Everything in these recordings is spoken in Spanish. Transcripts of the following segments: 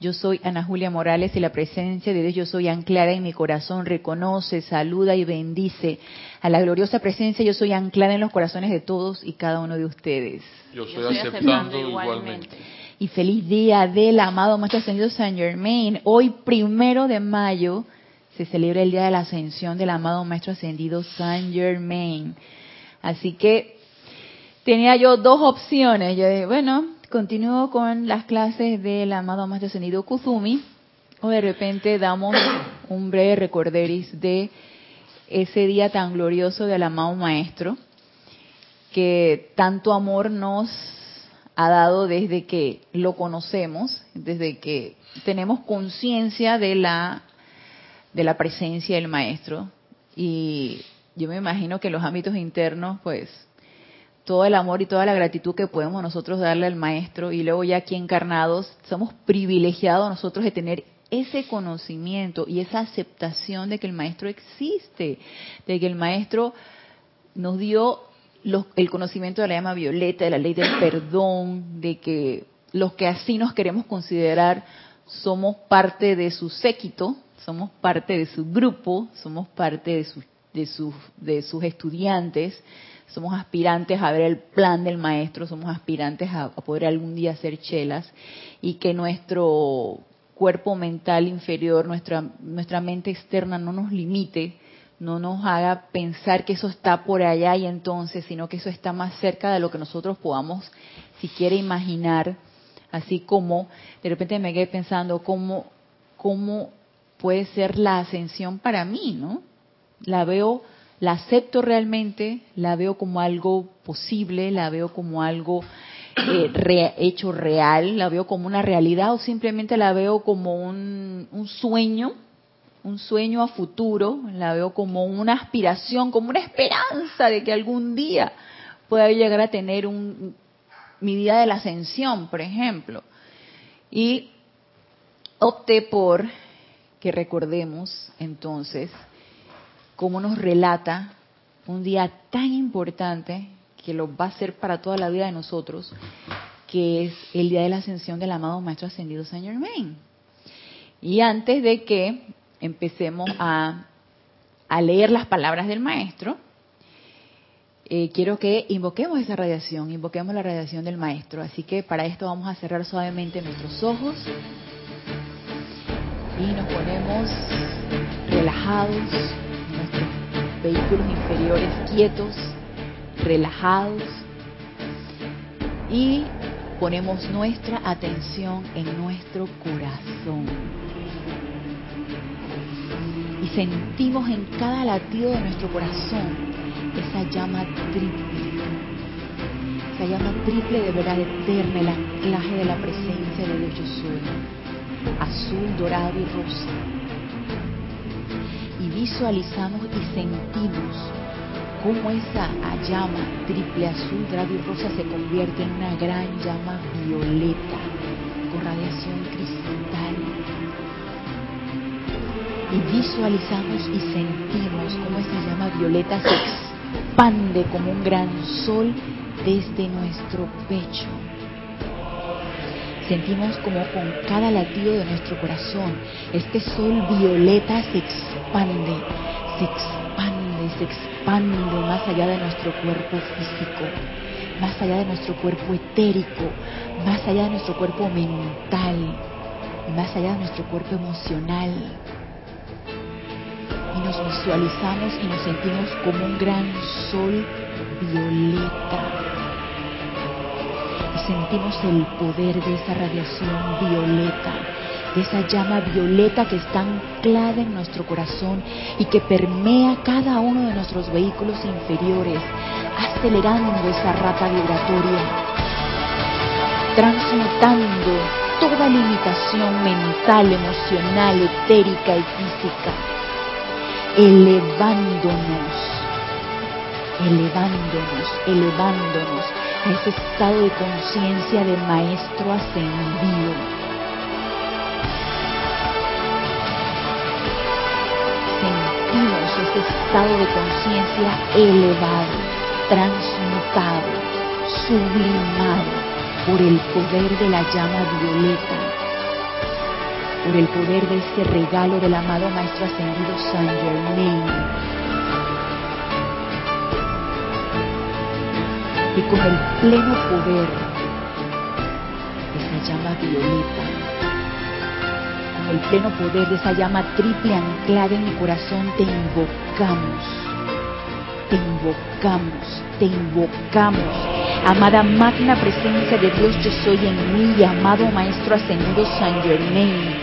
Yo soy Ana Julia Morales y la presencia de Dios Yo Soy anclada en mi corazón reconoce, saluda y bendice a la gloriosa presencia Yo Soy anclada en los corazones de todos y cada uno de ustedes. Yo estoy, aceptando, igualmente. Y feliz día del amado Maestro Ascendido Saint Germain. Hoy, primero de mayo, se celebra el día de la ascensión del amado Maestro Ascendido Saint Germain. Así que tenía yo dos opciones. Yo dije, bueno, continúo con las clases del amado Maestro Ascendido Kuzumi. O de repente damos un breve recorderis de ese día tan glorioso del amado Maestro que tanto amor nos ha dado desde que lo conocemos, desde que tenemos conciencia de la de la presencia del maestro. Y yo me imagino que los ámbitos internos pues todo el amor y toda la gratitud que podemos nosotros darle al maestro y luego ya aquí encarnados somos privilegiados nosotros de tener ese conocimiento y esa aceptación de que el maestro existe, de que el maestro nos dio el conocimiento de la llama violeta, de la ley del perdón, de que los que así nos queremos considerar somos parte de su séquito, somos parte de su grupo, somos parte de, de, de sus estudiantes, somos aspirantes a ver el plan del maestro, somos aspirantes a, poder algún día hacer chelas y que nuestro cuerpo mental inferior, nuestra, nuestra mente externa no nos limite no nos haga pensar que eso está por allá y entonces, sino que eso está más cerca de lo que nosotros podamos siquiera imaginar, así como de repente me quedé pensando cómo, cómo puede ser la ascensión para mí, ¿no? La veo, la acepto realmente, la veo como algo posible, la veo como algo eh, hecho real, la veo como una realidad o simplemente la veo como un, un sueño un sueño a futuro, la veo como una aspiración, como una esperanza de que algún día pueda llegar a tener un, mi día de la ascensión, por ejemplo. Y opté por que recordemos entonces cómo nos relata un día tan importante que lo va a ser para toda la vida de nosotros, que es el día de la ascensión del amado Maestro Ascendido Saint Germain. Y antes de que empecemos a, leer las palabras del maestro, eh, quiero que invoquemos esa radiación, invoquemos la radiación del maestro. Así que para esto vamos a cerrar suavemente nuestros ojos y nos ponemos relajados, vehículos inferiores quietos, relajados y ponemos nuestra atención en nuestro corazón. Y sentimos en cada latido de nuestro corazón esa llama triple, esa llama triple de verdad eterna, el anclaje de la presencia de Dios yo soy, azul, dorado y rosa. Y visualizamos y sentimos cómo esa llama triple azul, y rosa se convierte en una gran llama violeta con radiación cristal y visualizamos y sentimos cómo esa llama violeta se expande como un gran sol desde nuestro pecho. Sentimos como con cada latido de nuestro corazón este sol violeta se expande, se expande, se expande más allá de nuestro cuerpo físico, más allá de nuestro cuerpo etérico, más allá de nuestro cuerpo mental, más allá de nuestro cuerpo emocional, y nos visualizamos y nos sentimos como un gran sol violeta. Sentimos el poder de esa radiación violeta, de esa llama violeta que está anclada en nuestro corazón y que permea cada uno de nuestros vehículos inferiores, acelerando esa rata vibratoria, transmutando toda limitación mental, emocional, etérica y física elevándonos, elevándonos, elevándonos, a ese estado de conciencia de maestro ascendido. Sentimos ese estado de conciencia elevado, transmutado, sublimado por el poder de la llama violeta, por el poder de ese regalo del amado Maestro Ascendido Saint Germain y con el pleno poder de esa llama violeta, con el pleno poder de esa llama triple anclada en mi corazón, te invocamos, te invocamos, te invocamos. Amada magna presencia de Dios, yo soy en mí, amado Maestro Ascendido San Germain,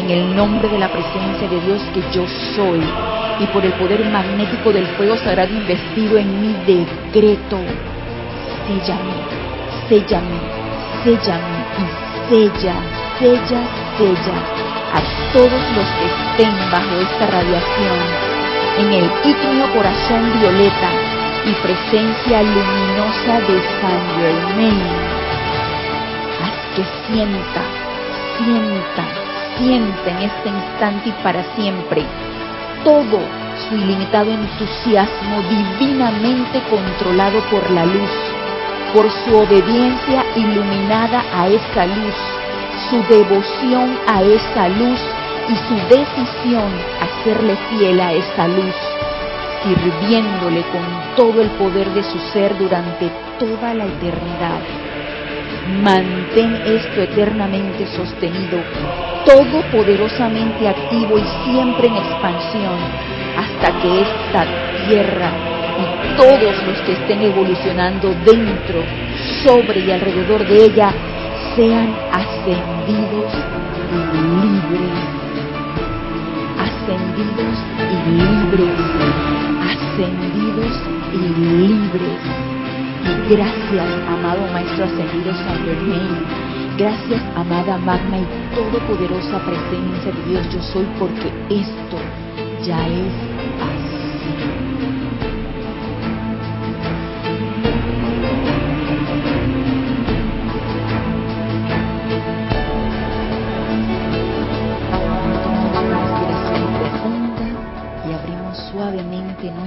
en el nombre de la presencia de Dios que yo soy, y por el poder magnético del fuego sagrado investido en mi decreto séllame, séllame, séllame y sella, sella, sella a todos los que estén bajo esta radiación en el ígneo corazón violeta y presencia luminosa de San Germain. Haz que sienta, sienta, sienta en este instante y para siempre todo su ilimitado entusiasmo divinamente controlado por la luz por su obediencia iluminada a esa luz, su devoción a esa luz y su decisión a serle fiel a esa luz, sirviéndole con todo el poder de su ser durante toda la eternidad. Mantén esto eternamente sostenido, todopoderosamente activo y siempre en expansión, hasta que esta tierra y todos los que estén evolucionando dentro, sobre y alrededor de ella sean ascendidos y libres. Ascendidos y libres. Ascendidos y libres. Gracias, amado Maestro Ascendido San Germain. Gracias, amada magna y todopoderosa presencia de Dios. Yo soy porque esto ya es así.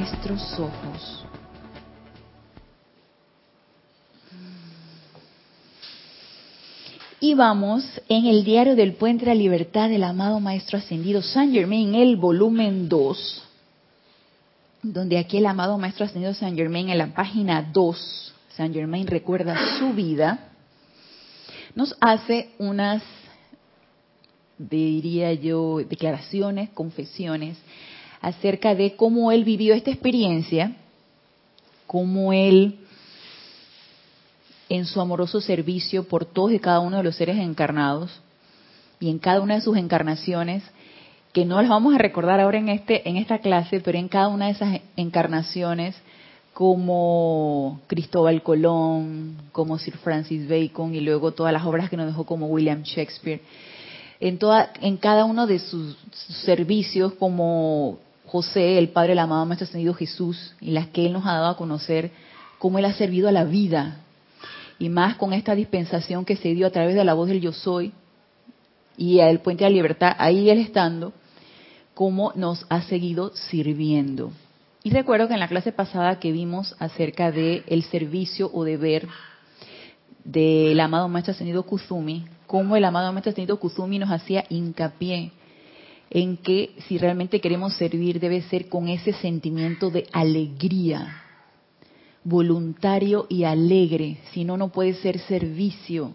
Nuestros ojos. Y vamos en el diario del Puente de la Libertad del amado Maestro Ascendido San Germain, el volumen 2, donde aquí el amado Maestro Ascendido San Germain en la página 2, San Germain recuerda su vida, nos hace unas, diría yo, declaraciones, confesiones acerca de cómo él vivió esta experiencia, cómo él en su amoroso servicio por todos y cada uno de los seres encarnados y en cada una de sus encarnaciones, que no las vamos a recordar ahora en este en esta clase, pero en cada una de esas encarnaciones como Cristóbal Colón, como Sir Francis Bacon y luego todas las obras que nos dejó como William Shakespeare. En, toda, en cada uno de sus servicios como José, el Padre del amado Maestro Ascendido Jesús, y las que Él nos ha dado a conocer, cómo Él ha servido a la vida. Y más con esta dispensación que se dio a través de la voz del Yo Soy y el Puente de la Libertad, ahí Él estando, cómo nos ha seguido sirviendo. Y recuerdo que en la clase pasada que vimos acerca del el servicio o deber del amado Maestro Ascendido Kuzumi, cómo el amado Maestro Ascendido Kuzumi nos hacía hincapié en que si realmente queremos servir debe ser con ese sentimiento de alegría, voluntario y alegre, si no, no puede ser servicio,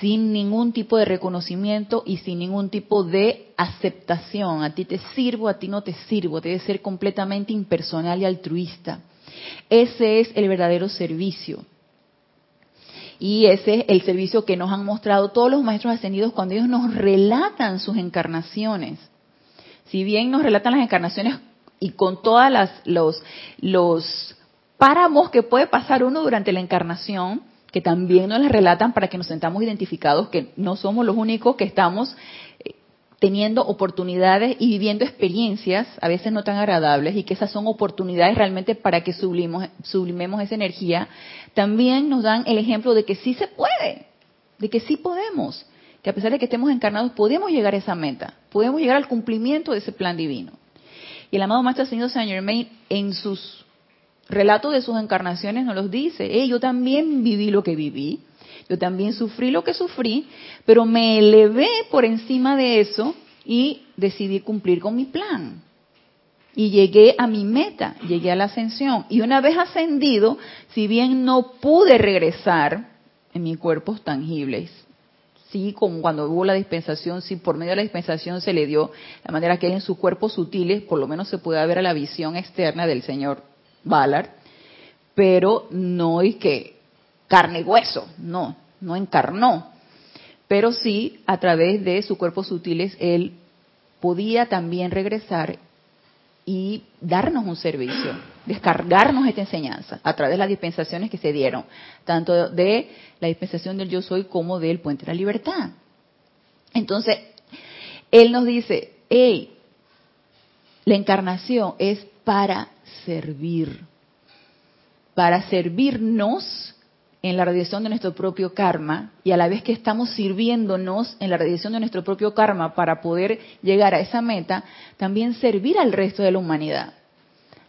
sin ningún tipo de reconocimiento y sin ningún tipo de aceptación. A ti te sirvo, a ti no te sirvo, debe ser completamente impersonal y altruista. Ese es el verdadero servicio. Y ese es el servicio que nos han mostrado todos los maestros ascendidos cuando ellos nos relatan sus encarnaciones. Si bien nos relatan las encarnaciones y con todas las los, los páramos que puede pasar uno durante la encarnación, que también nos las relatan para que nos sentamos identificados, que no somos los únicos que estamos eh, teniendo oportunidades y viviendo experiencias a veces no tan agradables y que esas son oportunidades realmente para que sublimos, sublimemos esa energía, también nos dan el ejemplo de que sí se puede, de que sí podemos, que a pesar de que estemos encarnados podemos llegar a esa meta, podemos llegar al cumplimiento de ese plan divino. Y el amado Maestro Señor Saint Germain en sus relatos de sus encarnaciones nos los dice, yo también viví lo que viví, yo también sufrí lo que sufrí, pero me elevé por encima de eso y decidí cumplir con mi plan. Y llegué a mi meta, llegué a la ascensión. Y una vez ascendido, si bien no pude regresar en mis cuerpos tangibles, sí, como cuando hubo la dispensación, sí, por medio de la dispensación se le dio la manera que en sus cuerpos sutiles, por lo menos se puede ver a la visión externa del señor Ballard, pero no es que carne y hueso, no, no encarnó. Pero sí, a través de sus cuerpos sutiles, él podía también regresar y darnos un servicio, descargarnos esta enseñanza a través de las dispensaciones que se dieron, tanto de la dispensación del yo soy como del puente de la libertad. Entonces, él nos dice, hey, la encarnación es para servir, para servirnos en la radiación de nuestro propio karma y a la vez que estamos sirviéndonos en la radiación de nuestro propio karma para poder llegar a esa meta, también servir al resto de la humanidad.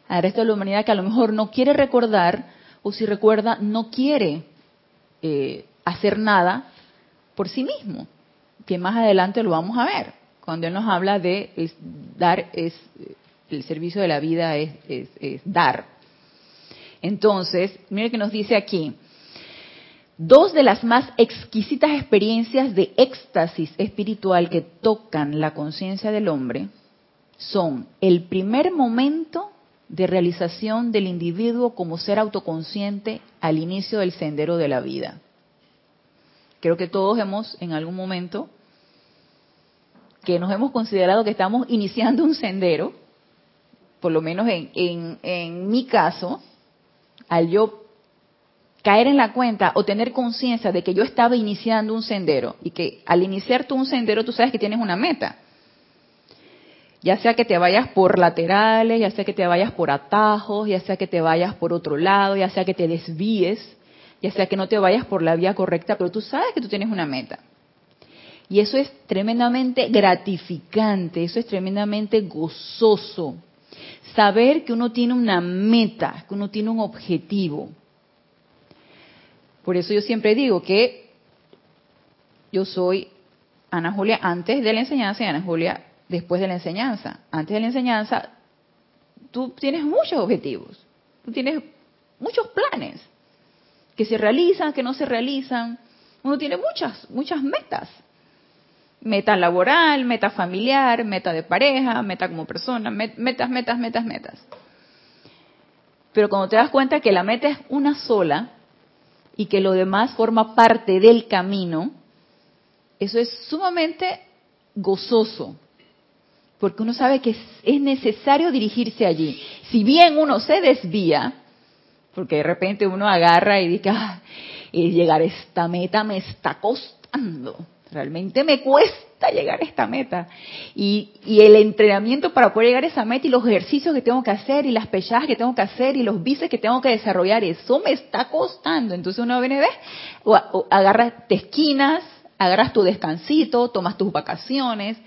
Al resto de la humanidad que a lo mejor no quiere recordar o si recuerda no quiere eh, hacer nada por sí mismo, que más adelante lo vamos a ver, cuando él nos habla de dar es el servicio de la vida es, es dar. Entonces, mire que nos dice aquí, Dos de las más exquisitas experiencias de éxtasis espiritual que tocan la conciencia del hombre son el primer momento de realización del individuo como ser autoconsciente al inicio del sendero de la vida. Creo que todos hemos en algún momento que nos hemos considerado que estamos iniciando un sendero, por lo menos en, en, mi caso, al yo caer en la cuenta o tener conciencia de que yo estaba iniciando un sendero y que al iniciar tú un sendero tú sabes que tienes una meta. Ya sea que te vayas por laterales, ya sea que te vayas por atajos, ya sea que te vayas por otro lado, ya sea que te desvíes, ya sea que no te vayas por la vía correcta, pero tú sabes que tú tienes una meta. Y eso es tremendamente gratificante, eso es tremendamente gozoso. Saber que uno tiene una meta, que uno tiene un objetivo. Por eso yo siempre digo que yo soy Ana Julia antes de la enseñanza y Ana Julia después de la enseñanza. Antes de la enseñanza, tú tienes muchos objetivos, tú tienes muchos planes que se realizan, que no se realizan. Uno tiene muchas, muchas metas. Meta laboral, meta familiar, meta de pareja, meta como persona, metas, metas, metas, metas. Pero cuando te das cuenta que la meta es una sola, y que lo demás forma parte del camino, eso es sumamente gozoso, porque uno sabe que es necesario dirigirse allí. Si bien uno se desvía, porque de repente uno agarra y dice, ah, llegar a esta meta me está costando, realmente me cuesta llegar a esta meta. Y, el entrenamiento para poder llegar a esa meta y los ejercicios que tengo que hacer y las pechadas que tengo que hacer y los bíceps que tengo que desarrollar, eso me está costando. Entonces uno viene, ¿ves? O, agarras, te esquinas, agarras tu descansito, tomas tus vacaciones,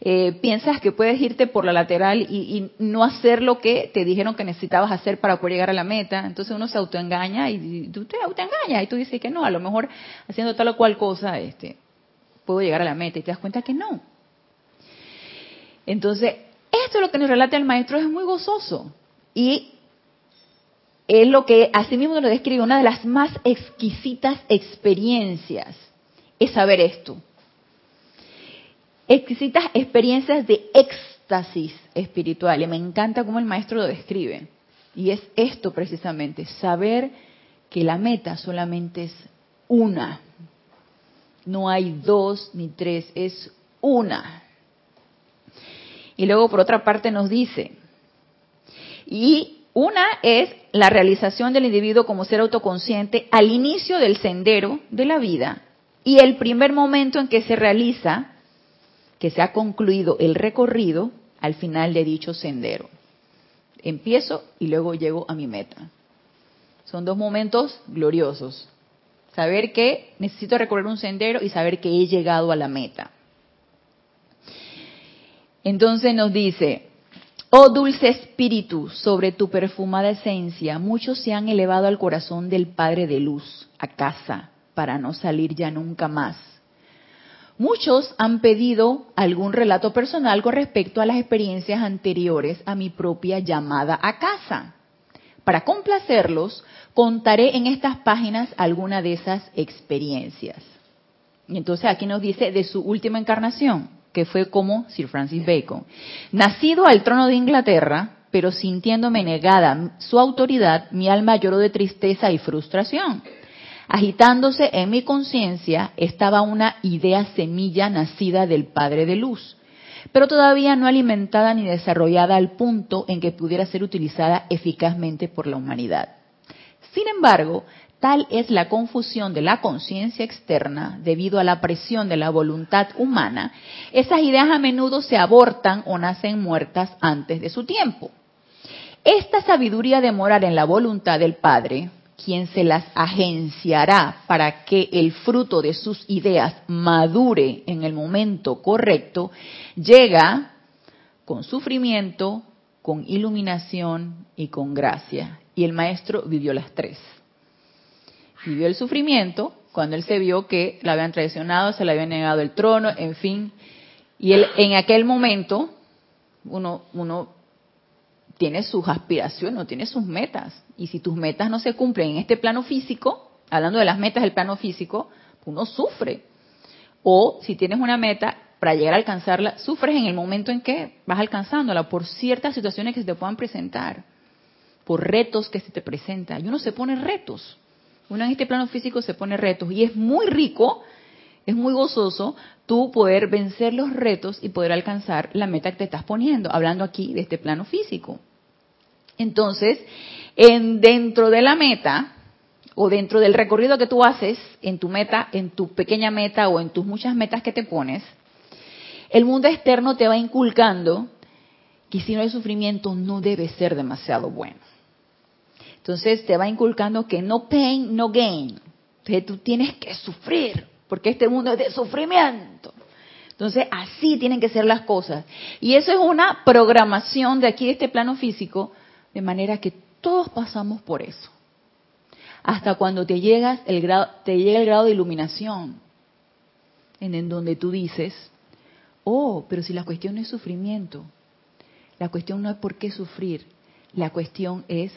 eh, piensas que puedes irte por la lateral y, no hacer lo que te dijeron que necesitabas hacer para poder llegar a la meta. Entonces uno se autoengaña y tú te autoengañas y tú dices que no, a lo mejor haciendo tal o cual cosa, este, puedo llegar a la meta y te das cuenta que no. Entonces, esto es lo que nos relata el maestro, es muy gozoso. Y es lo que así mismo lo describe, una de las más exquisitas experiencias es saber esto. Exquisitas experiencias de éxtasis espiritual. Y me encanta cómo el maestro lo describe. Y es esto precisamente, saber que la meta solamente es una no hay dos ni tres, es una. Y luego por otra parte nos dice, y una es la realización del individuo como ser autoconsciente al inicio del sendero de la vida y el primer momento en que se realiza que se ha concluido el recorrido al final de dicho sendero. Empiezo y luego llego a mi meta. Son dos momentos gloriosos. Saber que necesito recorrer un sendero y saber que he llegado a la meta. Entonces nos dice, oh dulce espíritu, sobre tu perfumada esencia, muchos se han elevado al corazón del Padre de Luz, a casa, para no salir ya nunca más. Muchos han pedido algún relato personal con respecto a las experiencias anteriores a mi propia llamada a casa. Para complacerlos, contaré en estas páginas alguna de esas experiencias. Y entonces aquí nos dice de su última encarnación, que fue como Sir Francis Bacon. Nacido al trono de Inglaterra, pero sintiéndome negada su autoridad, mi alma lloró de tristeza y frustración Agitándose en mi conciencia estaba una idea semilla nacida del Padre de Luz, pero todavía no alimentada ni desarrollada al punto en que pudiera ser utilizada eficazmente por la humanidad. Sin embargo, tal es la confusión de la conciencia externa debido a la presión de la voluntad humana, esas ideas a menudo se abortan o nacen muertas antes de su tiempo. Esta sabiduría de morar en la voluntad del Padre, quien se las agenciará para que el fruto de sus ideas madure en el momento correcto, llega con sufrimiento, con iluminación y con gracia. Y el maestro vivió las tres. Vivió el sufrimiento cuando él se vio que la habían traicionado, se le había negado el trono, en fin. Y él en aquel momento, uno, uno tiene sus aspiraciones, tiene sus metas. Y si tus metas no se cumplen en este plano físico, hablando de las metas del plano físico, uno sufre. O si tienes una meta, para llegar a alcanzarla, sufres en el momento en que vas alcanzándola por ciertas situaciones que se te puedan presentar, por retos que se te presentan. Y uno se pone retos. Uno en este plano físico se pone retos. Y es muy rico, es muy gozoso tú poder vencer los retos y poder alcanzar la meta que te estás poniendo, hablando aquí de este plano físico. Entonces, en, dentro de la meta, o dentro del recorrido que tú haces en tu meta, en tu pequeña meta o en tus muchas metas que te pones, el mundo externo te va inculcando que si no hay sufrimiento no debe ser demasiado bueno. Entonces te va inculcando que no pain, no gain. Entonces tú tienes que sufrir, porque este mundo es de sufrimiento. Entonces así tienen que ser las cosas. Y eso es una programación de aquí, de este plano físico, de manera que todos pasamos por eso. Hasta cuando te, llegas el grado, te llega el grado de iluminación, en, en donde tú dices, oh, pero si la cuestión no es sufrimiento, la cuestión no es por qué sufrir, la cuestión es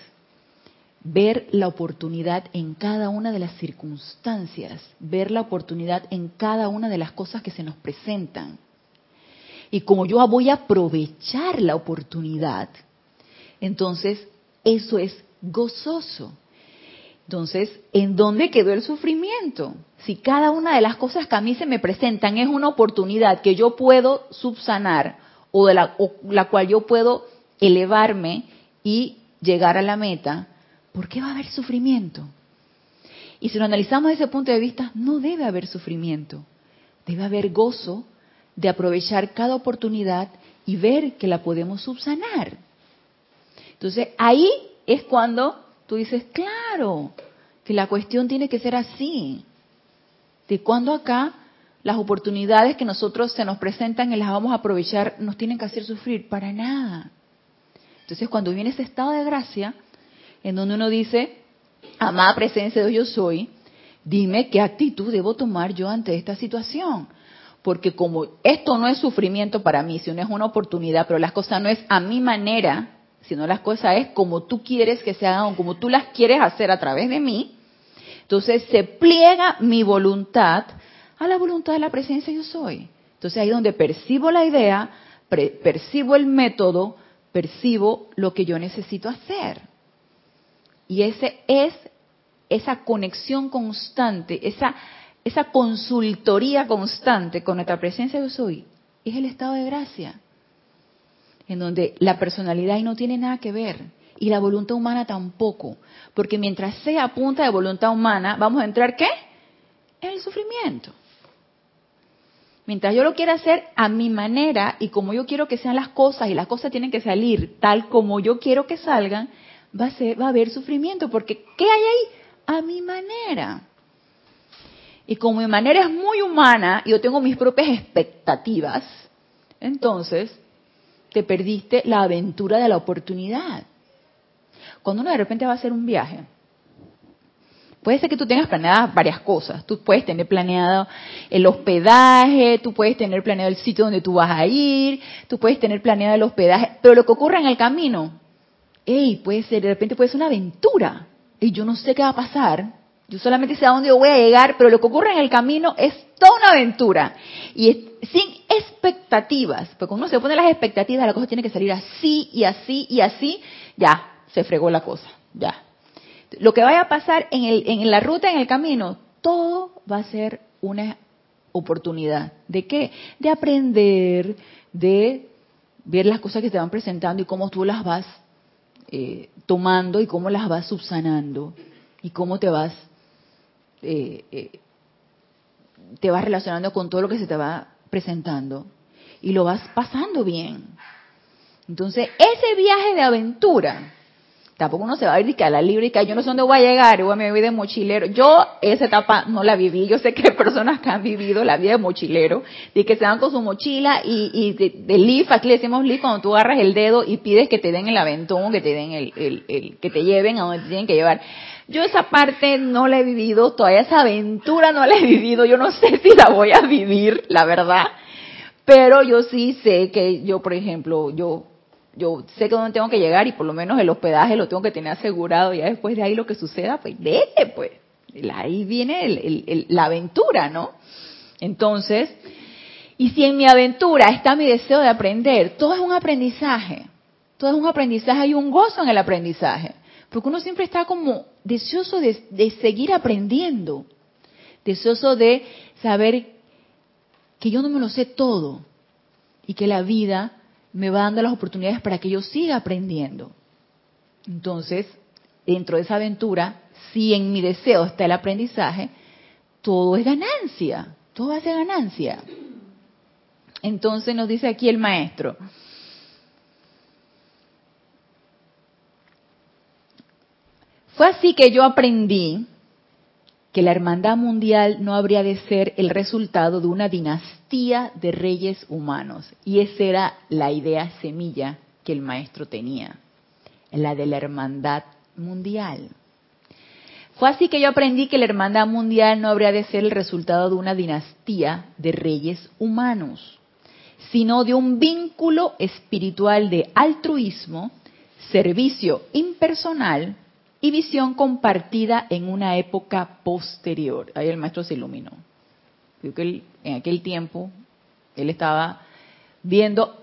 ver la oportunidad en cada una de las circunstancias, ver la oportunidad en cada una de las cosas que se nos presentan. Y como yo voy a aprovechar la oportunidad, entonces eso es gozoso. Entonces, ¿en dónde quedó el sufrimiento? Si cada una de las cosas que a mí se me presentan es una oportunidad que yo puedo subsanar o de la, la cual yo puedo elevarme y llegar a la meta, ¿por qué va a haber sufrimiento? Y si lo analizamos desde ese punto de vista, no debe haber sufrimiento. Debe haber gozo de aprovechar cada oportunidad y ver que la podemos subsanar. Entonces ahí es cuando tú dices, claro, que la cuestión tiene que ser así. De cuando acá las oportunidades que nosotros se nos presentan y las vamos a aprovechar nos tienen que hacer sufrir, para nada. Entonces cuando viene ese estado de gracia, en donde uno dice, amada presencia de Dios yo soy, dime qué actitud debo tomar yo ante esta situación. Porque como esto no es sufrimiento para mí, sino es una oportunidad, pero las cosas no es a mi manera, sino las cosas es como tú quieres que se hagan como tú las quieres hacer a través de mí. Entonces se pliega mi voluntad a la voluntad de la presencia yo soy. Entonces ahí donde percibo la idea, percibo el método, percibo lo que yo necesito hacer. Y ese es esa conexión constante, esa, esa consultoría constante con nuestra presencia yo soy, es el estado de gracia en donde la personalidad no tiene nada que ver y la voluntad humana tampoco, porque mientras sea punta de voluntad humana, vamos a entrar ¿qué? En el sufrimiento. Mientras yo lo quiera hacer a mi manera y como yo quiero que sean las cosas y las cosas tienen que salir tal como yo quiero que salgan, va a, ser, va a haber sufrimiento porque ¿qué hay ahí? A mi manera. Y como mi manera es muy humana y yo tengo mis propias expectativas, entonces te perdiste la aventura de la oportunidad. Cuando uno de repente va a hacer un viaje, Puede ser que tú tengas planeadas varias cosas. Tú puedes tener planeado el hospedaje, tú puedes tener planeado el sitio donde tú vas a ir, tú puedes tener planeado el hospedaje, pero lo que ocurra en el camino, hey, puede ser, de repente puede ser una aventura. Y yo no sé qué va a pasar. Yo solamente sé a dónde voy a llegar, pero lo que ocurre en el camino es toda una aventura. Y sin expectativas, porque cuando uno se pone las expectativas, la cosa tiene que salir así y así y así, ya, se fregó la cosa, ya, lo que vaya a pasar en, el, en la ruta, en el camino, todo va a ser una oportunidad. ¿De qué? De aprender, de ver las cosas que te van presentando y cómo tú las vas eh, tomando y cómo las vas subsanando y cómo te vas eh, eh, te vas relacionando con todo lo que se te va presentando y lo vas pasando bien. Entonces, ese viaje de aventura Tampoco uno se va a ir a la libre y que yo no sé dónde voy a llegar, a me voy de mochilero. Yo esa etapa no la viví. Yo sé que hay personas que han vivido la vida de mochilero, de que se van con su mochila y, y de, de leaf, aquí le decimos leaf cuando tú agarras el dedo y pides que te den el aventón, que te den el, el, el que te lleven a donde te tienen que llevar. Yo esa parte no la he vivido, todavía esa aventura no la he vivido, yo no sé si la voy a vivir, la verdad. Pero yo sí sé que yo, por ejemplo, yo yo sé que dónde tengo que llegar y por lo menos el hospedaje lo tengo que tener asegurado. Ya después de ahí lo que suceda, pues vete, pues. Ahí viene la aventura, ¿no? Entonces, y si en mi aventura está mi deseo de aprender, todo es un aprendizaje. Todo es un aprendizaje y un gozo en el aprendizaje. Porque uno siempre está como deseoso de, seguir aprendiendo. Deseoso de saber que yo no me lo sé todo. Y que la vida me va dando las oportunidades para que yo siga aprendiendo. Entonces, dentro de esa aventura, si en mi deseo está el aprendizaje, todo es ganancia, todo hace ganancia. Entonces nos dice aquí el maestro, fue así que yo aprendí que la hermandad mundial no habría de ser el resultado de una dinastía de reyes humanos. Y esa era la idea semilla que el maestro tenía, la de la hermandad mundial. Fue así que yo aprendí que la hermandad mundial no habría de ser el resultado de una dinastía de reyes humanos, sino de un vínculo espiritual de altruismo, servicio impersonal y visión compartida en una época posterior. Ahí el maestro se iluminó. que en aquel tiempo él estaba viendo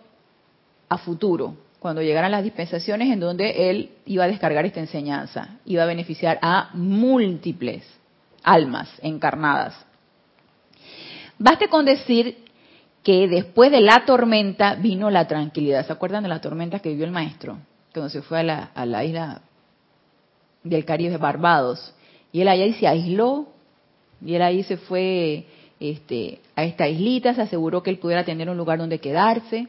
a futuro, cuando llegaran las dispensaciones en donde él iba a descargar esta enseñanza, iba a beneficiar a múltiples almas encarnadas. Baste con decir que después de la tormenta vino la tranquilidad. ¿Se acuerdan de la tormenta que vivió el maestro? Cuando se fue a la, a la isla del Caribe, Barbados. Y él allá se aisló, y él ahí se fue este, a esta islita, se aseguró que él pudiera tener un lugar donde quedarse,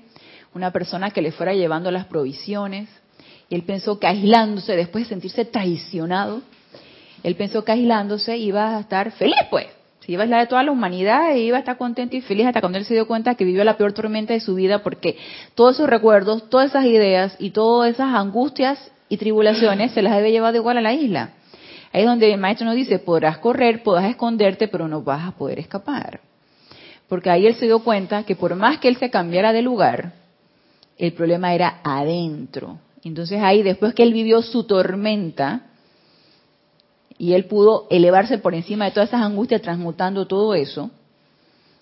una persona que le fuera llevando las provisiones. Y él pensó que aislándose, después de sentirse traicionado, él pensó que aislándose iba a estar feliz, pues. Se iba a aislar de toda la humanidad e iba a estar contento y feliz hasta cuando él se dio cuenta que vivió la peor tormenta de su vida porque todos esos recuerdos, todas esas ideas y todas esas angustias y tribulaciones se las debe llevar igual a la isla. Ahí es donde el maestro nos dice, podrás correr, podrás esconderte, pero no vas a poder escapar. Porque ahí él se dio cuenta que por más que él se cambiara de lugar, el problema era adentro. Entonces ahí, después que él vivió su tormenta, y él pudo elevarse por encima de todas esas angustias, transmutando todo eso,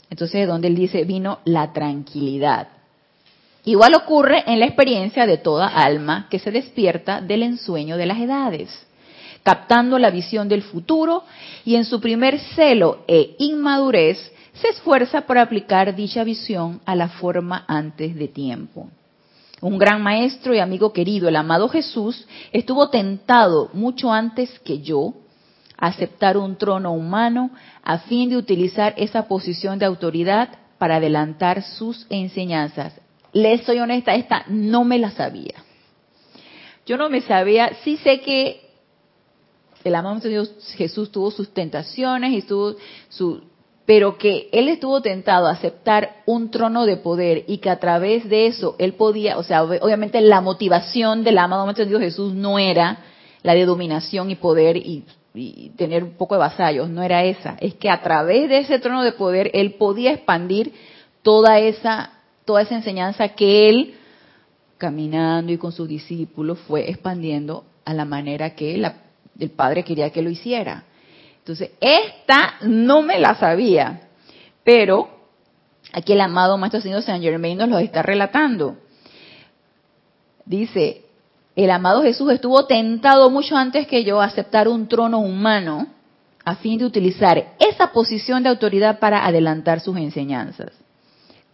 entonces es donde él dice, vino la tranquilidad. Igual ocurre en la experiencia de toda alma que se despierta del ensueño de las edades, captando la visión del futuro y en su primer celo e inmadurez se esfuerza por aplicar dicha visión a la forma antes de tiempo. Un gran maestro y amigo querido, el amado Jesús, estuvo tentado mucho antes que yo a aceptar un trono humano a fin de utilizar esa posición de autoridad para adelantar sus enseñanzas. Les soy honesta, esta no me la sabía. Yo no me sabía, sí sé que el amado Dios Jesús tuvo sus tentaciones y tuvo su, pero que él estuvo tentado a aceptar un trono de poder y que a través de eso él podía, o sea, obviamente la motivación del amado Dios Jesús no era la de dominación y poder y, y, tener un poco de vasallos, no era esa, es que a través de ese trono de poder él podía expandir toda esa toda esa enseñanza que él caminando y con sus discípulos fue expandiendo a la manera que el Padre quería que lo hiciera. Entonces, esta no me la sabía, pero aquí el amado Maestro Señor Saint Germain nos lo está relatando. Dice, el amado Jesús estuvo tentado mucho antes que yo a aceptar un trono humano a fin de utilizar esa posición de autoridad para adelantar sus enseñanzas.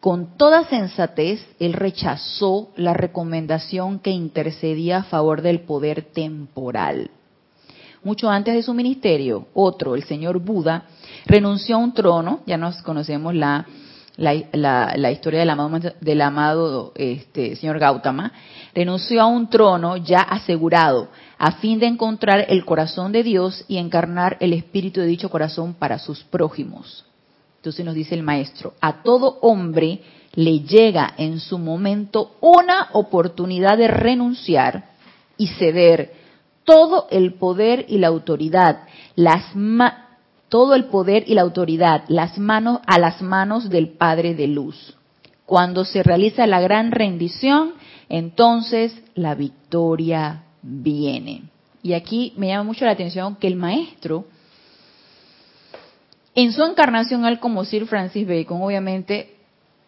Con toda sensatez, él rechazó la recomendación que intercedía a favor del poder temporal. Mucho antes de su ministerio, otro, el señor Buda, renunció a un trono, ya nos conocemos la, la, historia del amado, del amado este, señor Gautama, renunció a un trono ya asegurado, a fin de encontrar el corazón de Dios y encarnar el espíritu de dicho corazón para sus prójimos. Entonces nos dice el maestro, a todo hombre le llega en su momento una oportunidad de renunciar y ceder todo el poder y la autoridad, las todo el poder y la autoridad, las manos a las manos del Padre de Luz. Cuando se realiza la gran rendición, entonces la victoria viene. Y aquí me llama mucho la atención que el maestro en su encarnación, él como Sir Francis Bacon, obviamente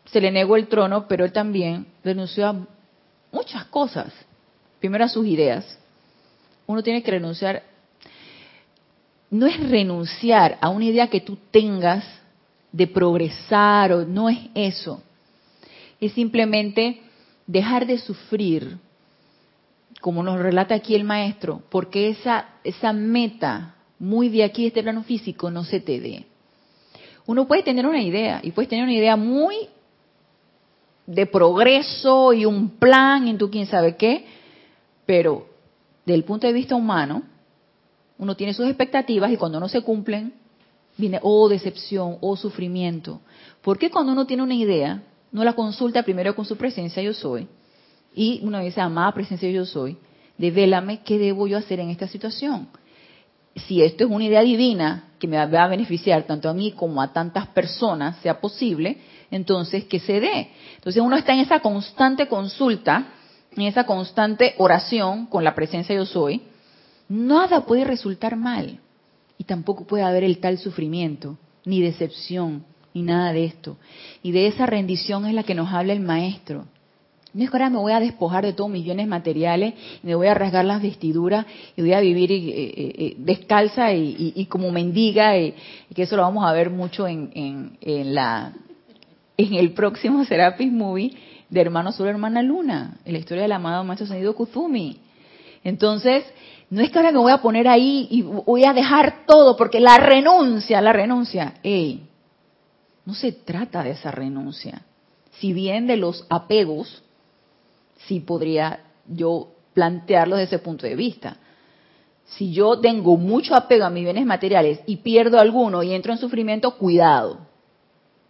se le negó el trono, pero él también renunció a muchas cosas. Primero a sus ideas. Uno tiene que renunciar. No es renunciar a una idea que tú tengas de progresar, o no es eso. Es simplemente dejar de sufrir, como nos relata aquí el maestro, porque esa, esa meta muy de aquí, este plano físico, no se te dé. Uno puede tener una idea y puedes tener una idea muy de progreso y un plan y tú quién sabe qué, pero desde el punto de vista humano, uno tiene sus expectativas y cuando no se cumplen, viene o oh, decepción o oh, sufrimiento. ¿Por qué cuando uno tiene una idea, no la consulta primero con su presencia yo soy? Y uno dice, amada presencia yo soy, devélame qué debo yo hacer en esta situación si esto es una idea divina que me va a beneficiar tanto a mí como a tantas personas, sea posible, entonces que se dé. Entonces uno está en esa constante consulta, en esa constante oración con la presencia yo soy, nada puede resultar mal y tampoco puede haber el tal sufrimiento, ni decepción, ni nada de esto. Y de esa rendición es la que nos habla el maestro. No es que ahora me voy a despojar de todos mis bienes materiales me voy a rasgar las vestiduras y voy a vivir eh, eh, eh, descalza y, como mendiga y, que eso lo vamos a ver mucho en, la en el próximo Serapis Movie de Hermano Sol, Hermana Luna, en la historia del amado Maestro Senido Kuzumi. Entonces, no es que ahora me voy a poner ahí y voy a dejar todo porque la renuncia, la renuncia, ey, no se trata de esa renuncia. Si bien de los apegos sí podría yo plantearlo desde ese punto de vista. Si yo tengo mucho apego a mis bienes materiales y pierdo alguno y entro en sufrimiento, cuidado,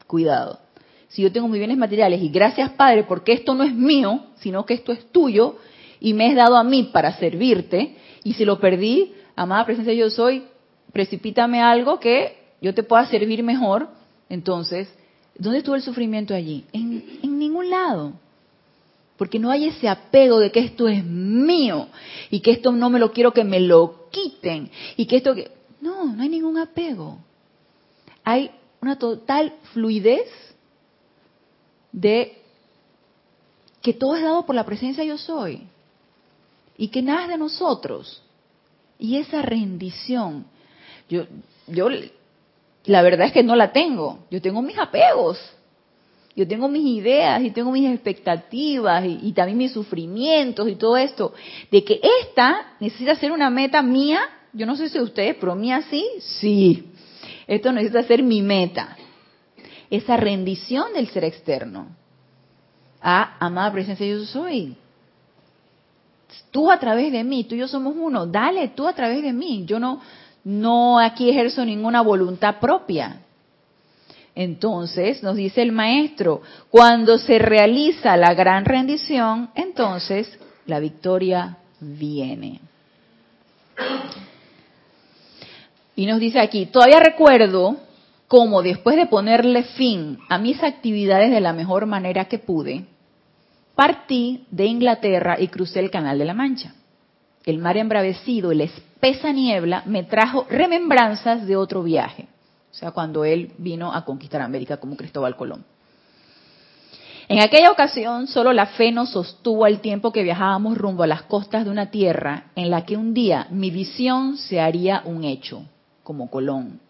cuidado. Si yo tengo mis bienes materiales y gracias Padre, porque esto no es mío, sino que esto es tuyo y me es dado a mí para servirte, y si lo perdí, amada presencia yo soy, precipítame algo que yo te pueda servir mejor, entonces, ¿dónde estuvo el sufrimiento allí? En, en ningún lado. Porque no hay ese apego de que esto es mío y que esto no me lo quiero que me lo quiten y que esto que... No, no hay ningún apego. Hay una total fluidez de que todo es dado por la presencia yo soy y que nada es de nosotros. Y esa rendición, yo, yo, la verdad es que no la tengo. Yo tengo mis apegos yo tengo mis ideas y tengo mis expectativas y, también mis sufrimientos y todo esto, de que esta necesita ser una meta mía, yo no sé si ustedes, pero mía sí, sí, esto necesita ser mi meta. esa rendición del ser externo. A amada presencia yo soy. Tú a través de mí, tú y yo somos uno. Dale, tú a través de mí. Yo no, no aquí ejerzo ninguna voluntad propia. Entonces, nos dice el maestro, cuando se realiza la gran rendición, entonces la victoria viene. Y nos dice aquí, todavía recuerdo cómo después de ponerle fin a mis actividades de la mejor manera que pude, partí de Inglaterra y crucé el Canal de la Mancha. El mar embravecido y la espesa niebla me trajo remembranzas de otro viaje, o sea, cuando él vino a conquistar América como Cristóbal Colón. En aquella ocasión solo la fe nos sostuvo al tiempo que viajábamos rumbo a las costas de una tierra en la que un día mi visión se haría un hecho, como Colón.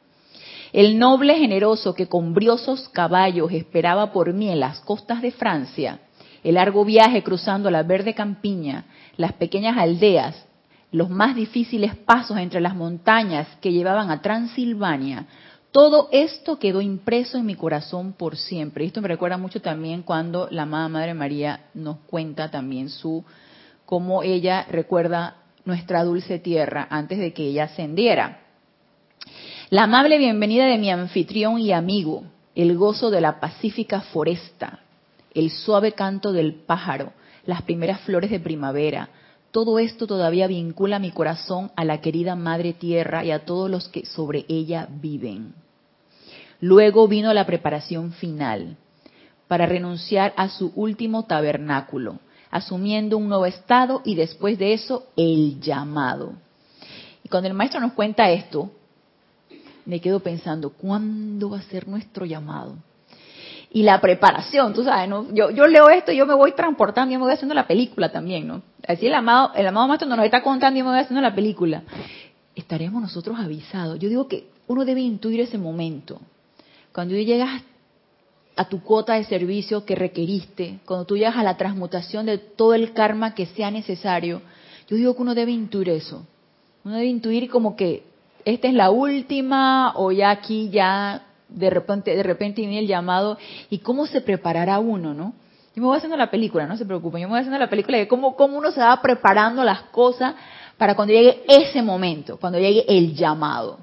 El noble generoso que con briosos caballos esperaba por mí en las costas de Francia, el largo viaje cruzando la verde campiña, las pequeñas aldeas, los más difíciles pasos entre las montañas que llevaban a Transilvania, todo esto quedó impreso en mi corazón por siempre. Esto me recuerda mucho también cuando la amada Madre María nos cuenta también su, cómo ella recuerda nuestra dulce tierra antes de que ella ascendiera. La amable bienvenida de mi anfitrión y amigo, el gozo de la pacífica foresta, el suave canto del pájaro, las primeras flores de primavera, todo esto todavía vincula mi corazón a la querida Madre Tierra y a todos los que sobre ella viven. Luego vino la preparación final para renunciar a su último tabernáculo, asumiendo un nuevo estado y después de eso el llamado. Y cuando el maestro nos cuenta esto, me quedo pensando, ¿cuándo va a ser nuestro llamado? Y la preparación, tú sabes, yo leo esto y yo me voy transportando, yo me voy haciendo la película también, ¿no? Así el amado, el amado maestro nos está contando y yo me voy haciendo la película. Estaremos nosotros avisados. Yo digo que uno debe intuir ese momento. Cuando tú llegas a tu cuota de servicio que requeriste, cuando tú llegas a la transmutación de todo el karma que sea necesario, yo digo que uno debe intuir eso. Uno debe intuir como que esta es la última o ya aquí ya de repente de repente viene el llamado y cómo se preparará uno, ¿no? Yo me voy haciendo la película, no se preocupen, yo me voy haciendo la película de cómo, cómo uno se va preparando las cosas para cuando llegue ese momento, cuando llegue el llamado.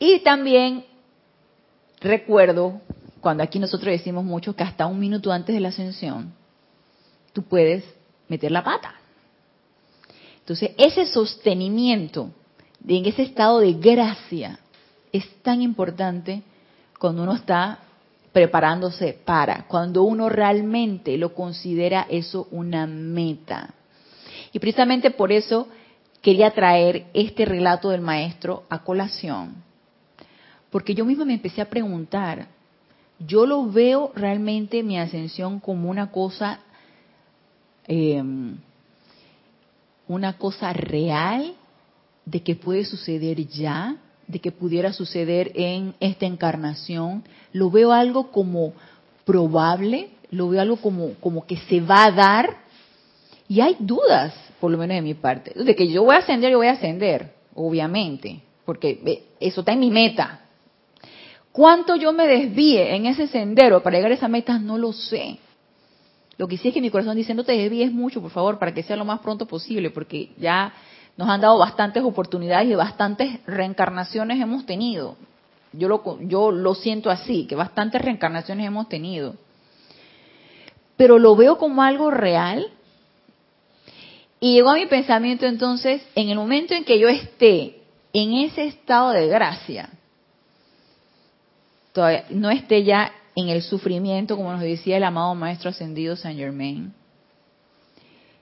Y también recuerdo cuando aquí nosotros decimos mucho que hasta un minuto antes de la ascensión tú puedes meter la pata. Entonces, ese sostenimiento en ese estado de gracia es tan importante cuando uno está preparándose para, cuando uno realmente lo considera eso una meta. Y precisamente por eso quería traer este relato del maestro a colación, porque yo misma me empecé a preguntar, yo lo veo realmente mi ascensión como una cosa, em, una cosa real de que puede suceder ya, de que pudiera suceder en esta encarnación. Lo veo algo como probable, lo veo algo como, como que se va a dar. Y hay dudas, por lo menos de mi parte, de que yo voy a ascender, yo voy a ascender, obviamente, porque eso está en mi meta, ¿Cuánto yo me desvíe en ese sendero para llegar a esa meta? No lo sé. Lo que sí es que mi corazón dice, no te desvíes mucho, por favor, para que sea lo más pronto posible, porque ya nos han dado bastantes oportunidades y bastantes reencarnaciones hemos tenido. Yo lo, yo lo siento así, que bastantes reencarnaciones hemos tenido. Pero lo veo como algo real. Y llegó a mi pensamiento entonces, en el momento en que yo esté en ese estado de gracia, no esté ya en el sufrimiento, como nos decía el amado Maestro Ascendido Saint Germain,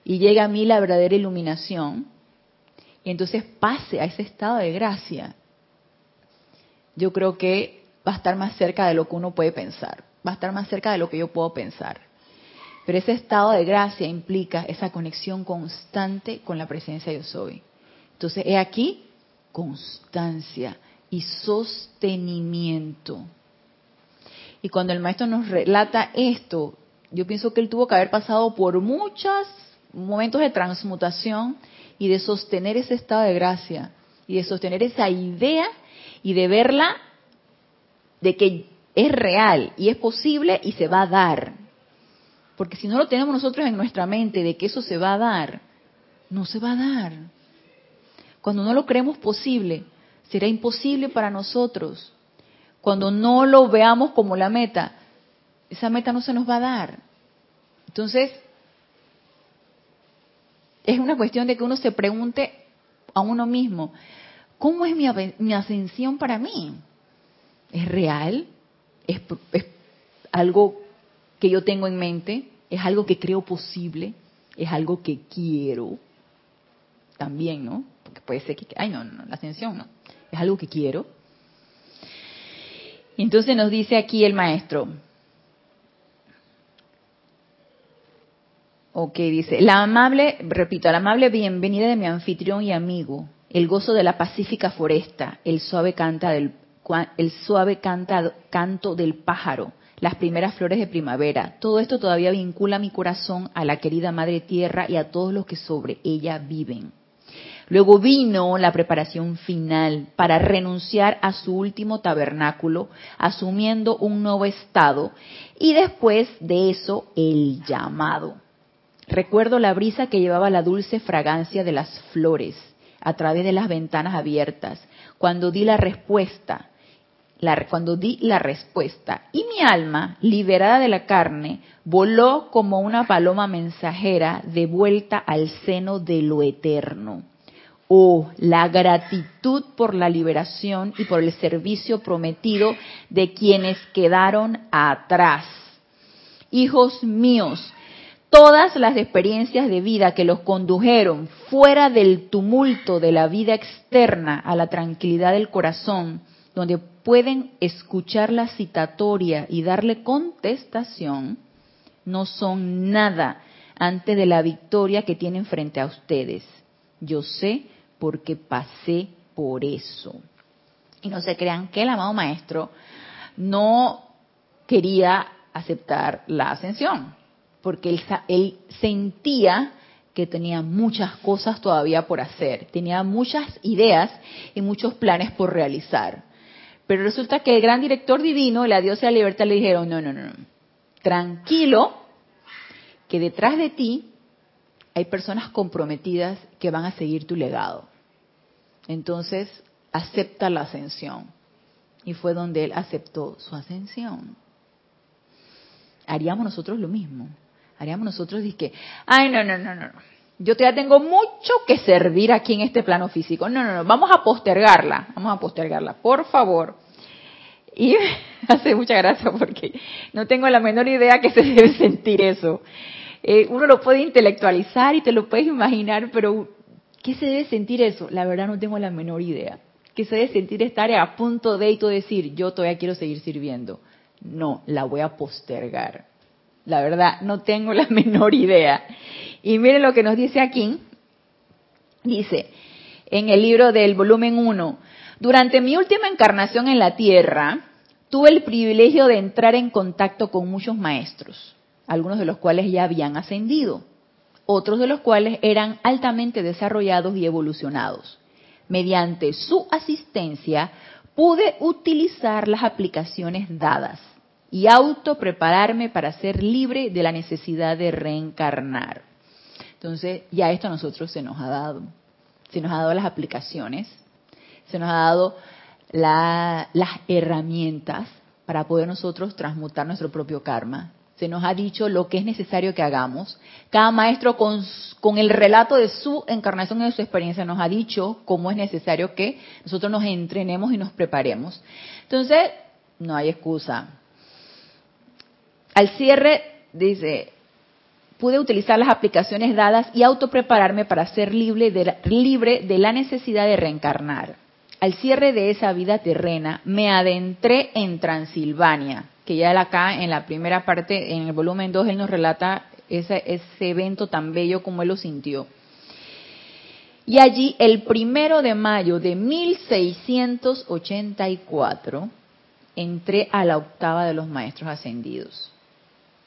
y llega a mí la verdadera iluminación, y entonces pase a ese estado de gracia, yo creo que va a estar más cerca de lo que uno puede pensar, va a estar más cerca de lo que yo puedo pensar. Pero ese estado de gracia implica esa conexión constante con la presencia de yo soy. Entonces, he aquí constancia y sostenimiento. Y cuando el maestro nos relata esto, yo pienso que él tuvo que haber pasado por muchos momentos de transmutación y de sostener ese estado de gracia y de sostener esa idea y de verla de que es real y es posible y se va a dar. Porque si no lo tenemos nosotros en nuestra mente de que eso se va a dar, no se va a dar. Cuando no lo creemos posible, será imposible para nosotros. Cuando no lo veamos como la meta, esa meta no se nos va a dar. Entonces, es una cuestión de que uno se pregunte a uno mismo, ¿cómo es mi, ascensión para mí? ¿Es real? ¿Es, ¿Es algo que yo tengo en mente? ¿Es algo que creo posible? ¿Es algo que quiero? También, ¿no? Porque puede ser que, ay, no, no, la ascensión no. Es algo que quiero. Entonces nos dice aquí el maestro, Ok, dice, la amable, repito, la amable bienvenida de mi anfitrión y amigo, el gozo de la pacífica foresta, el suave, canta del, el suave canta, canto del pájaro, las primeras flores de primavera, todo esto todavía vincula mi corazón a la querida Madre Tierra y a todos los que sobre ella viven. Luego vino la preparación final para renunciar a su último tabernáculo, asumiendo un nuevo estado, y después de eso el llamado. Recuerdo la brisa que llevaba la dulce fragancia de las flores a través de las ventanas abiertas, cuando di la respuesta, cuando di la respuesta, y mi alma, liberada de la carne, voló como una paloma mensajera de vuelta al seno de lo eterno. Oh, la gratitud por la liberación y por el servicio prometido de quienes quedaron atrás. Hijos míos, todas las experiencias de vida que los condujeron fuera del tumulto de la vida externa a la tranquilidad del corazón, donde pueden escuchar la citatoria y darle contestación, no son nada antes de la victoria que tienen frente a ustedes. Yo sé porque pasé por eso. Y no se crean que el amado maestro no quería aceptar la ascensión porque él, sentía que tenía muchas cosas todavía por hacer, tenía muchas ideas y muchos planes por realizar. Pero resulta que el gran director divino, la diosa de la libertad, le dijeron, no, no, no, no, tranquilo, que detrás de ti hay personas comprometidas que van a seguir tu legado. Entonces, acepta la ascensión. Y fue donde él aceptó su ascensión. Haríamos nosotros lo mismo haríamos nosotros que, ay, no, no, no, no, yo todavía tengo mucho que servir aquí en este plano físico. No, no, no, vamos a postergarla, vamos a postergarla, por favor. Y hace mucha gracia porque no tengo la menor idea que se debe sentir eso. Eh, uno lo puede intelectualizar y te lo puedes imaginar, pero ¿qué se debe sentir eso? La verdad no tengo la menor idea. ¿Qué se debe sentir estar a punto de y decir, yo todavía quiero seguir sirviendo? No, la voy a postergar. La verdad, no tengo la menor idea. Y miren lo que nos dice aquí. Dice, en el libro del volumen 1, durante mi última encarnación en la Tierra, tuve el privilegio de entrar en contacto con muchos maestros, algunos de los cuales ya habían ascendido, otros de los cuales eran altamente desarrollados y evolucionados. Mediante su asistencia pude utilizar las aplicaciones dadas y auto prepararme para ser libre de la necesidad de reencarnar. Entonces, ya esto a nosotros se nos ha dado. Se nos ha dado las aplicaciones, se nos ha dado las herramientas para poder nosotros transmutar nuestro propio karma. Se nos ha dicho lo que es necesario que hagamos. Cada maestro con, el relato de su encarnación y de su experiencia nos ha dicho cómo es necesario que nosotros nos entrenemos y nos preparemos. Entonces, no hay excusa al cierre dice, pude utilizar las aplicaciones dadas y autoprepararme para ser libre de, libre de la necesidad de reencarnar. Al cierre de esa vida terrena, me adentré en Transilvania, que ya acá en la primera parte, en el volumen 2, él nos relata ese, ese evento tan bello como él lo sintió. Y allí, el primero de mayo de 1684, entré a la octava de los maestros ascendidos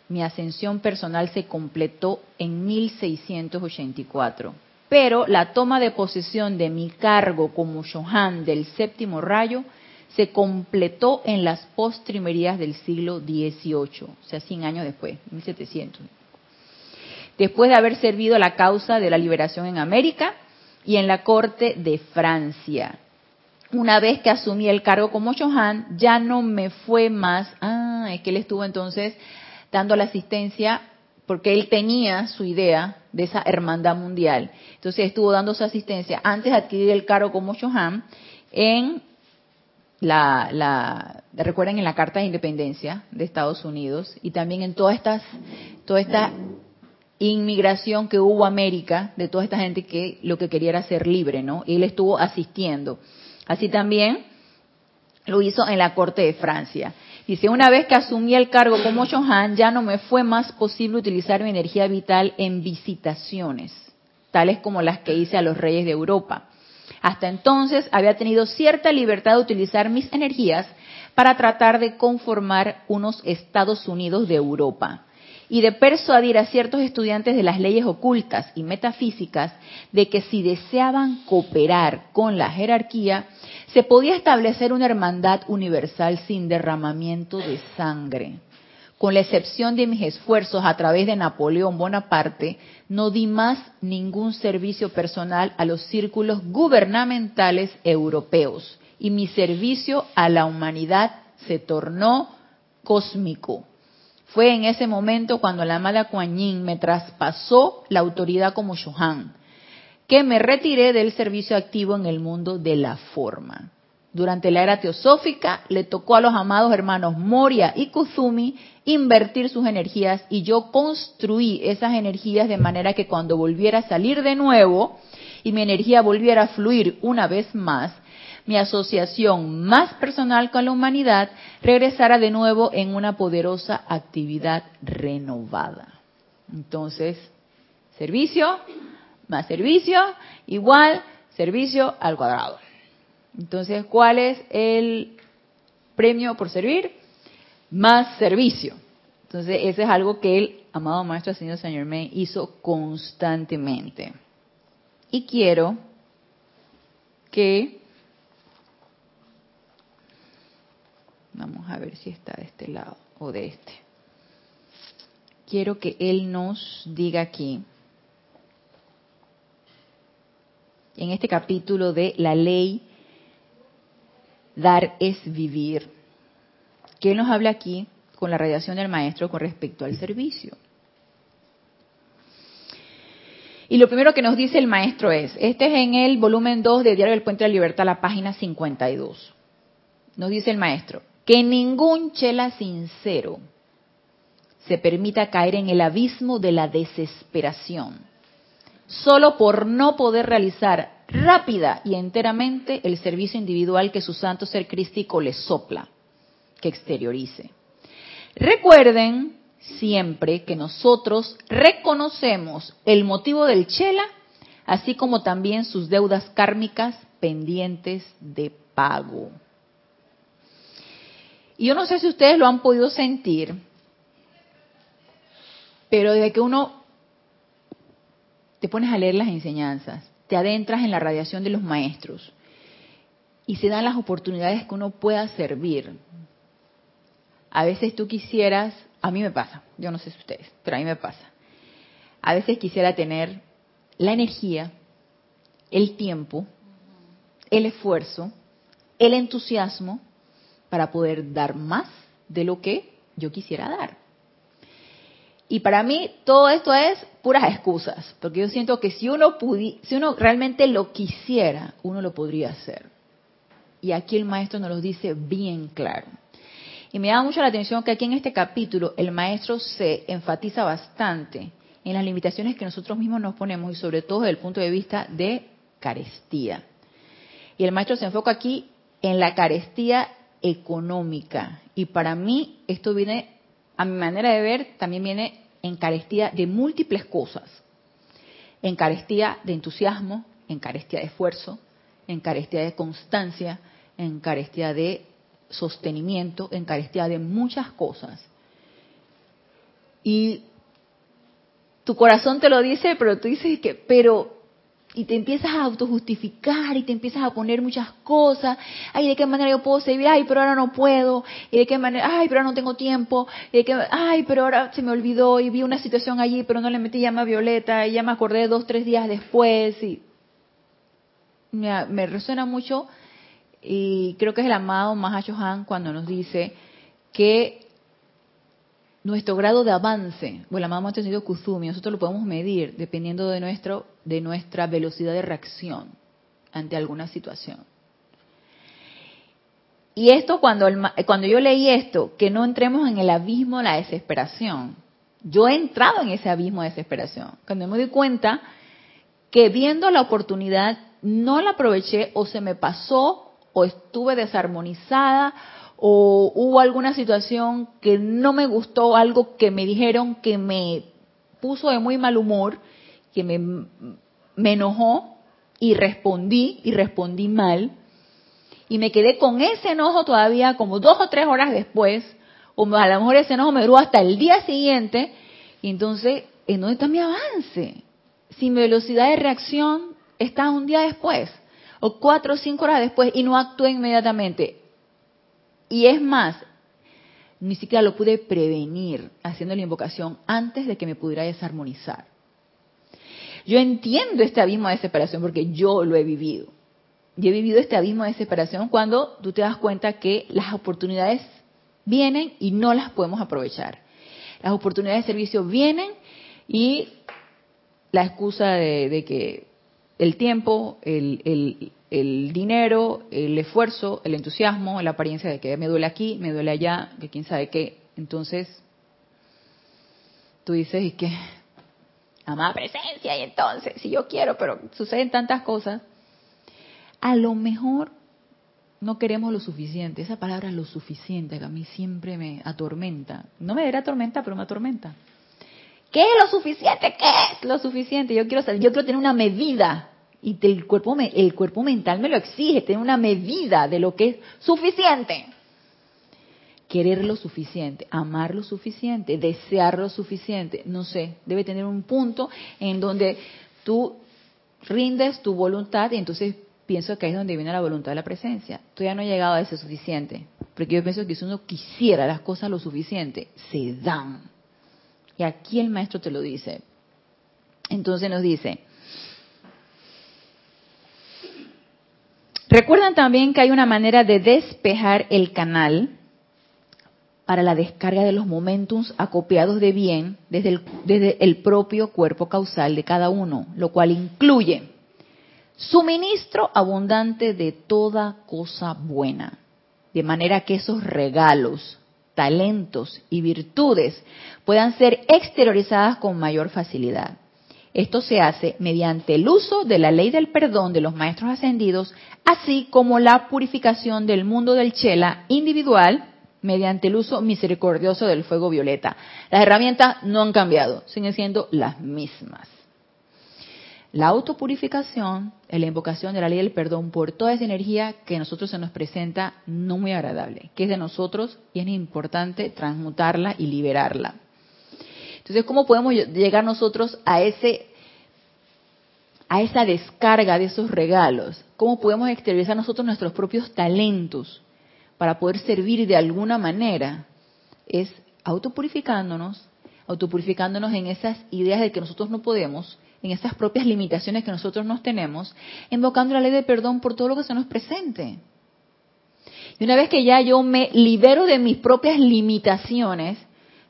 mi ascensión personal se completó en 1684. Pero la toma de posesión de mi cargo como Shohan del séptimo rayo se completó en las postrimerías del siglo XVIII, o sea, 100 años después, 1700. Después de haber servido a la causa de la liberación en América y en la corte de Francia. Una vez que asumí el cargo como Chohan, ya no me fue más. Ah, es que él estuvo entonces dando la asistencia porque él tenía su idea de esa hermandad mundial. Entonces estuvo dando su asistencia antes de adquirir el cargo como Chohan en la, la, recuerden en la Carta de Independencia de Estados Unidos y también en todas estas, toda esta inmigración que hubo a América de toda esta gente que lo que quería era ser libre, ¿no? Y él estuvo asistiendo. Así también lo hizo en la corte de Francia. Dice, una vez que asumí el cargo como Chohan, ya no me fue más posible utilizar mi energía vital en visitaciones, tales como las que hice a los reyes de Europa. Hasta entonces había tenido cierta libertad de utilizar mis energías para tratar de conformar unos Estados Unidos de Europa y de persuadir a ciertos estudiantes de las leyes ocultas y metafísicas de que si deseaban cooperar con la jerarquía, se podía establecer una hermandad universal sin derramamiento de sangre. Con la excepción de mis esfuerzos a través de Napoleón Bonaparte, no di más ningún servicio personal a los círculos gubernamentales europeos y mi servicio a la humanidad se tornó cósmico. Fue en ese momento cuando la amada Kuan Yin me traspasó la autoridad como Shohan, que me retiré del servicio activo en el mundo de la forma. Durante la era teosófica le tocó a los amados hermanos Moria y Kuzumi invertir sus energías y yo construí esas energías de manera que cuando volviera a salir de nuevo y mi energía volviera a fluir una vez más, mi asociación más personal con la humanidad regresara de nuevo en una poderosa actividad renovada. Entonces, servicio más servicio igual servicio al cuadrado. Entonces, ¿cuál es el premio por servir? Más servicio. Entonces, ese es algo que el amado Maestro Señor Saint Germain hizo constantemente. Y quiero que Vamos a ver si está de este lado o de este. Quiero que Él nos diga aquí, en este capítulo de la ley, dar es vivir, que Él nos habla aquí con la radiación del Maestro con respecto al servicio. Y lo primero que nos dice el Maestro es, este es en el volumen 2 de Diario del Puente de la Libertad, la página 52. Nos dice el Maestro, que ningún chela sincero se permita caer en el abismo de la desesperación, solo por no poder realizar rápida y enteramente el servicio individual que su santo ser crístico le sopla, que exteriorice. Recuerden siempre que nosotros reconocemos el motivo del chela, así como también sus deudas kármicas pendientes de pago. Y yo no sé si ustedes lo han podido sentir, pero desde que uno te pones a leer las enseñanzas, te adentras en la radiación de los maestros y se dan las oportunidades que uno pueda servir. A veces tú quisieras, a mí me pasa, yo no sé si ustedes, pero a mí me pasa. A veces quisiera tener la energía, el tiempo, el esfuerzo, el entusiasmo para poder dar más de lo que yo quisiera dar. Y para mí todo esto es puras excusas, porque yo siento que si uno si uno realmente lo quisiera, uno lo podría hacer. Y aquí el maestro nos lo dice bien claro. Y me da mucho la atención que aquí en este capítulo el maestro se enfatiza bastante en las limitaciones que nosotros mismos nos ponemos y sobre todo desde el punto de vista de carestía. Y el maestro se enfoca aquí en la carestía económica. Y para mí esto viene, a mi manera de ver, también viene en carestía de múltiples cosas. En carestía de entusiasmo, en carestía de esfuerzo, en carestía de constancia, en carestía de sostenimiento, en carestía de muchas cosas. Y tu corazón te lo dice, pero tú dices que, pero y te empiezas a autojustificar y te empiezas a poner muchas cosas. Ay, ¿de qué manera yo puedo servir? Ay, pero ahora no puedo. ¿Y de qué manera? Ay, pero ahora no tengo tiempo. ¿Y de qué? Ay, pero ahora se me olvidó y vi una situación allí, pero no le metí llama Violeta y ya me acordé dos, tres días después. Y me, me resuena mucho y creo que es el amado Mahacho Han cuando nos dice que nuestro grado de avance, o el amado Maestro Sentido Kuzumi, nosotros lo podemos medir dependiendo de, nuestro, de nuestra velocidad de reacción ante alguna situación. Y esto cuando, cuando yo leí esto, que no entremos en el abismo de la desesperación. Yo he entrado en ese abismo de desesperación. Cuando me doy cuenta que viendo la oportunidad no la aproveché o se me pasó o estuve desarmonizada o hubo alguna situación que no me gustó, algo que me dijeron que me puso de muy mal humor, que me, enojó y respondí y respondí mal. Y me quedé con ese enojo todavía como dos o tres horas después, o a lo mejor ese enojo me duró hasta el día siguiente. Y entonces, ¿en dónde está mi avance? Si mi velocidad de reacción está un día después, o cuatro o cinco horas después, y no actué inmediatamente. Y es más, ni siquiera lo pude prevenir haciendo la invocación antes de que me pudiera desarmonizar. Yo entiendo este abismo de desesperación porque yo lo he vivido. Yo he vivido este abismo de desesperación cuando tú te das cuenta que las oportunidades vienen y no las podemos aprovechar. Las oportunidades de servicio vienen y la excusa de, que el tiempo, el, dinero, el esfuerzo, el entusiasmo, la apariencia de que me duele aquí, me duele allá, que quién sabe qué. Entonces, tú dices, y que, amada presencia, y entonces, si yo quiero, pero suceden tantas cosas, a lo mejor no queremos lo suficiente. Esa palabra lo suficiente que a mí siempre me atormenta. No me dirá atormenta, pero me atormenta. ¿Qué es lo suficiente? ¿Qué es lo suficiente? Yo quiero saber, yo quiero tener una medida y el cuerpo, el cuerpo mental me lo exige, tener una medida de lo que es suficiente. Querer lo suficiente, amar lo suficiente, desear lo suficiente, no sé, debe tener un punto en donde tú rindes tu voluntad y entonces pienso que ahí es donde viene la voluntad de la presencia. Todavía no he llegado a ese suficiente, porque yo pienso que si uno quisiera las cosas lo suficiente, se dan. Y aquí el maestro te lo dice. Entonces nos dice, Recuerdan también que hay una manera de despejar el canal para la descarga de los momentums acopiados de bien desde el, desde el propio cuerpo causal de cada uno, lo cual incluye suministro abundante de toda cosa buena, de manera que esos regalos, talentos y virtudes puedan ser exteriorizadas con mayor facilidad. Esto se hace mediante el uso de la ley del perdón de los maestros ascendidos, así como la purificación del mundo del chela individual mediante el uso misericordioso del fuego violeta. Las herramientas no han cambiado, siguen siendo las mismas. La autopurificación es la invocación de la ley del perdón por toda esa energía que a nosotros se nos presenta no muy agradable, que es de nosotros y es importante transmutarla y liberarla. Entonces, ¿cómo podemos llegar nosotros a ese a esa descarga de esos regalos? ¿Cómo podemos exteriorizar nosotros nuestros propios talentos para poder servir de alguna manera? Es autopurificándonos, autopurificándonos en esas ideas de que nosotros no podemos, en esas propias limitaciones que nosotros nos tenemos, invocando la ley de perdón por todo lo que se nos presente. Y una vez que ya yo me libero de mis propias limitaciones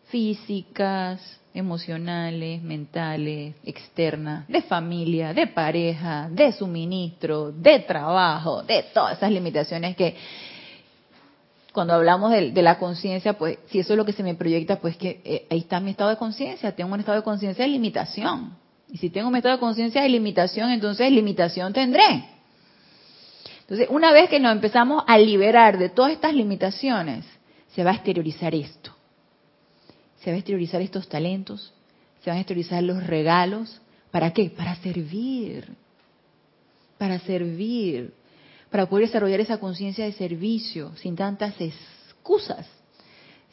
físicas, emocionales, mentales, externas, de familia, de pareja, de suministro, de trabajo, de todas esas limitaciones que cuando hablamos de, la conciencia, pues si eso es lo que se me proyecta, pues que eh, ahí está mi estado de conciencia, tengo un estado de conciencia de limitación. Y si tengo un estado de conciencia de limitación, entonces limitación tendré. Entonces, una vez que nos empezamos a liberar de todas estas limitaciones, se va a exteriorizar esto se va a exteriorizar estos talentos, se van a exteriorizar los regalos. ¿Para qué? Para servir. Para servir. Para poder desarrollar esa conciencia de servicio sin tantas excusas,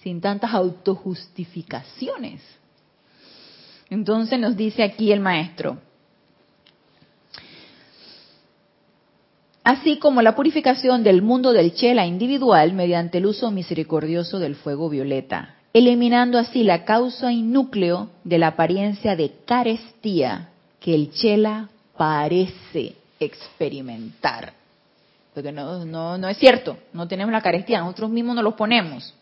sin tantas autojustificaciones. Entonces nos dice aquí el maestro, así como la purificación del mundo del chela individual mediante el uso misericordioso del fuego violeta, eliminando así la causa y núcleo de la apariencia de carestía que el chela parece experimentar. Porque no, no, no es cierto, no tenemos la carestía, nosotros mismos nos los ponemos.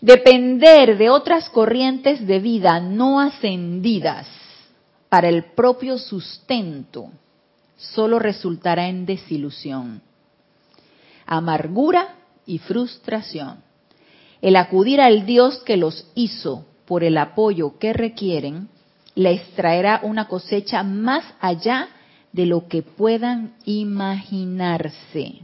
Depender de otras corrientes de vida no ascendidas para el propio sustento solo resultará en desilusión, amargura y frustración. El acudir al Dios que los hizo por el apoyo que requieren les traerá una cosecha más allá de lo que puedan imaginarse,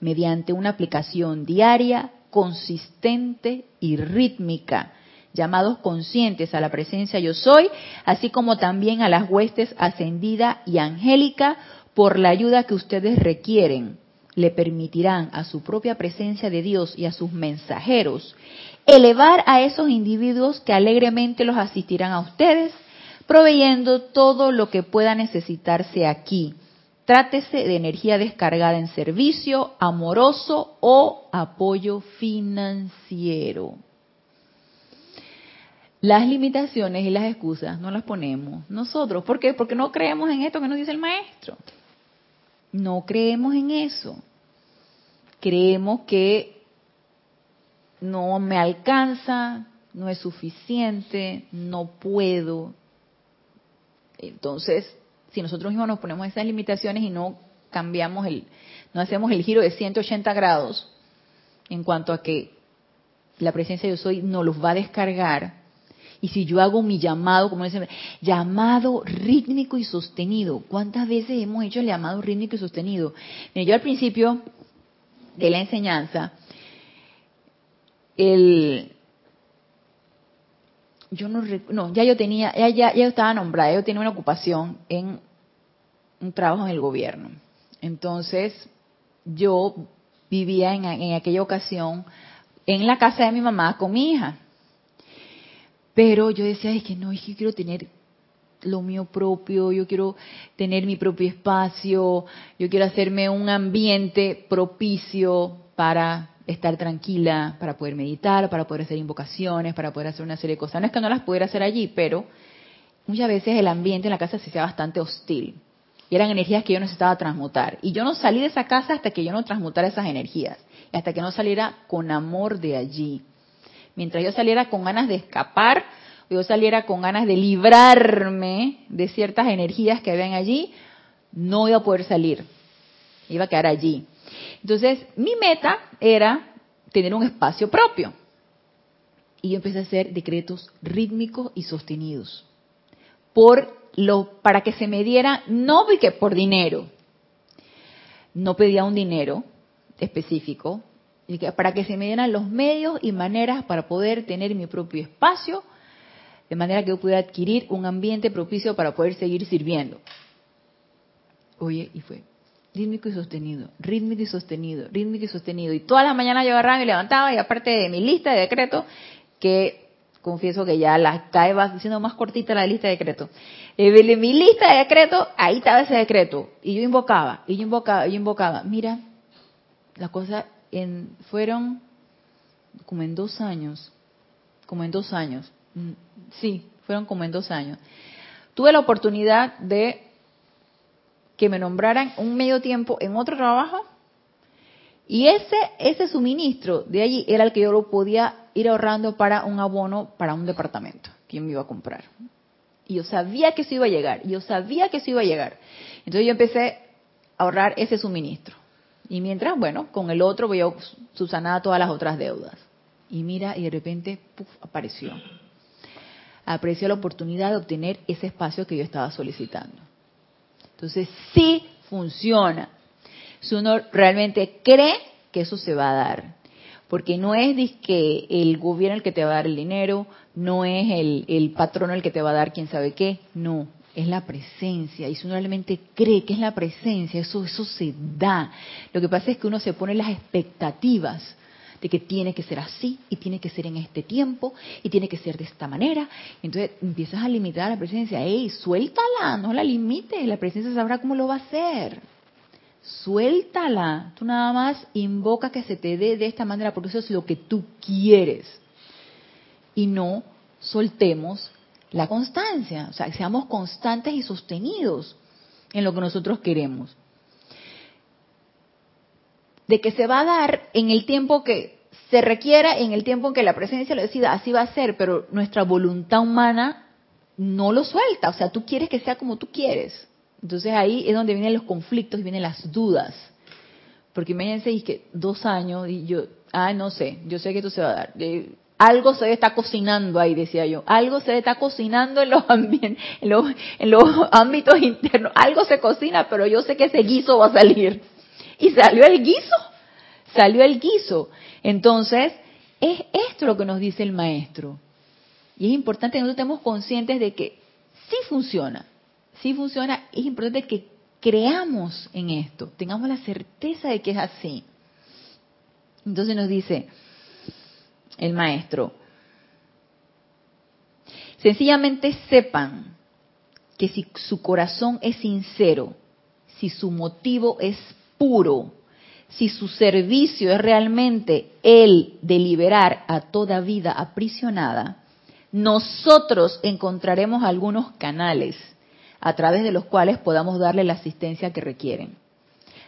mediante una aplicación diaria, consistente y rítmica, llamados conscientes a la presencia yo soy, así como también a las huestes ascendida y angélica, por la ayuda que ustedes requieren, le permitirán a su propia presencia de Dios y a sus mensajeros elevar a esos individuos que alegremente los asistirán a ustedes, proveyendo todo lo que pueda necesitarse aquí. Trátese de energía descargada en servicio, amoroso o apoyo financiero. Las limitaciones y las excusas no las ponemos nosotros. ¿Por qué? Porque no creemos en esto que nos dice el maestro. No creemos en eso. Creemos que no me alcanza, no es suficiente, no puedo. Entonces, si nosotros mismos nos ponemos esas limitaciones y no cambiamos el, no hacemos el giro de 180 grados en cuanto a que la presencia de yo soy no los va a descargar, y si yo hago mi llamado, como dice, llamado rítmico y sostenido, ¿cuántas veces hemos hecho el llamado rítmico y sostenido? yo al principio de la enseñanza, el, yo no, no, ya yo tenía, ya, ya, ya estaba nombrada, yo tenía una ocupación en un trabajo en el gobierno. Entonces, yo vivía en, en aquella ocasión en la casa de mi mamá con mi hija. Pero yo decía, es que no, es que quiero tener lo mío propio, yo quiero tener mi propio espacio, yo quiero hacerme un ambiente propicio para estar tranquila, para poder meditar, para poder hacer invocaciones, para poder hacer una serie de cosas. No es que no las pudiera hacer allí, pero muchas veces el ambiente en la casa se hacía bastante hostil. Y eran energías que yo necesitaba transmutar. Y yo no salí de esa casa hasta que yo no transmutara esas energías. hasta que no saliera con amor de allí. Mientras yo saliera con ganas de escapar, o yo saliera con ganas de librarme de ciertas energías que habían allí, no iba a poder salir. Iba a quedar allí. Entonces, mi meta era tener un espacio propio. Y yo empecé a hacer decretos rítmicos y sostenidos. Por lo, para que se me diera, no que por dinero. No pedía un dinero específico, para que se me dieran los medios y maneras para poder tener mi propio espacio, de manera que yo pudiera adquirir un ambiente propicio para poder seguir sirviendo. Oye, y fue rítmico y sostenido, rítmico y sostenido, rítmico y sostenido. Y todas las mañanas yo agarraba y levantaba, y aparte de mi lista de decretos, que confieso que ya la cae va siendo más cortita la lista de decretos. Eh, mi lista de decretos, ahí estaba ese decreto. Y yo invocaba, y yo invocaba, y yo invocaba. Mira, la cosa fueron como en dos años, como en dos años, mm, sí, fueron como en dos años. Tuve la oportunidad de que me nombraran un medio tiempo en otro trabajo y ese, ese suministro de allí era el que yo lo podía ir ahorrando para un abono para un departamento que me iba a comprar. Y yo sabía que eso iba a llegar, yo sabía que eso iba a llegar. Entonces yo empecé a ahorrar ese suministro. Y mientras, bueno, con el otro voy a subsanar todas las otras deudas. Y mira, y de repente, puff, apareció. Apareció la oportunidad de obtener ese espacio que yo estaba solicitando. Entonces, sí funciona. Si uno realmente cree que eso se va a dar. Porque no es que el gobierno el que te va a dar el dinero, no es el, el patrón el que te va a dar quién sabe qué, no, es la presencia. Y si uno realmente cree que es la presencia, eso, eso se da. Lo que pasa es que uno se pone las expectativas de que tiene que ser así y tiene que ser en este tiempo y tiene que ser de esta manera. Entonces empiezas a limitar a la presencia. ¡Ey, suéltala! No la limites. La presencia sabrá cómo lo va a hacer. Suéltala. Tú nada más invoca que se te dé de esta manera porque eso es lo que tú quieres. Y no soltemos la constancia. O sea, seamos constantes y sostenidos en lo que nosotros queremos de que se va a dar en el tiempo que se requiera, en el tiempo en que la presencia lo decida, así va a ser, pero nuestra voluntad humana no lo suelta, o sea, tú quieres que sea como tú quieres. Entonces ahí es donde vienen los conflictos y vienen las dudas. Porque imagínense y que dos años y yo, ah, no sé, yo sé que esto se va a dar. algo se está cocinando ahí, decía yo. Algo se está cocinando en los, en los ámbitos internos. Algo se cocina, pero yo sé que ese guiso va a salir y salió el guiso, salió el guiso. Entonces, es esto lo que nos dice el maestro. Y es importante que nosotros estemos conscientes de que sí funciona, sí funciona, es importante que creamos en esto, tengamos la certeza de que es así. Entonces nos dice el maestro, sencillamente sepan que si su corazón es sincero, si su motivo es puro, si su servicio es realmente el de liberar a toda vida aprisionada, nosotros encontraremos algunos canales a través de los cuales podamos darle la asistencia que requieren.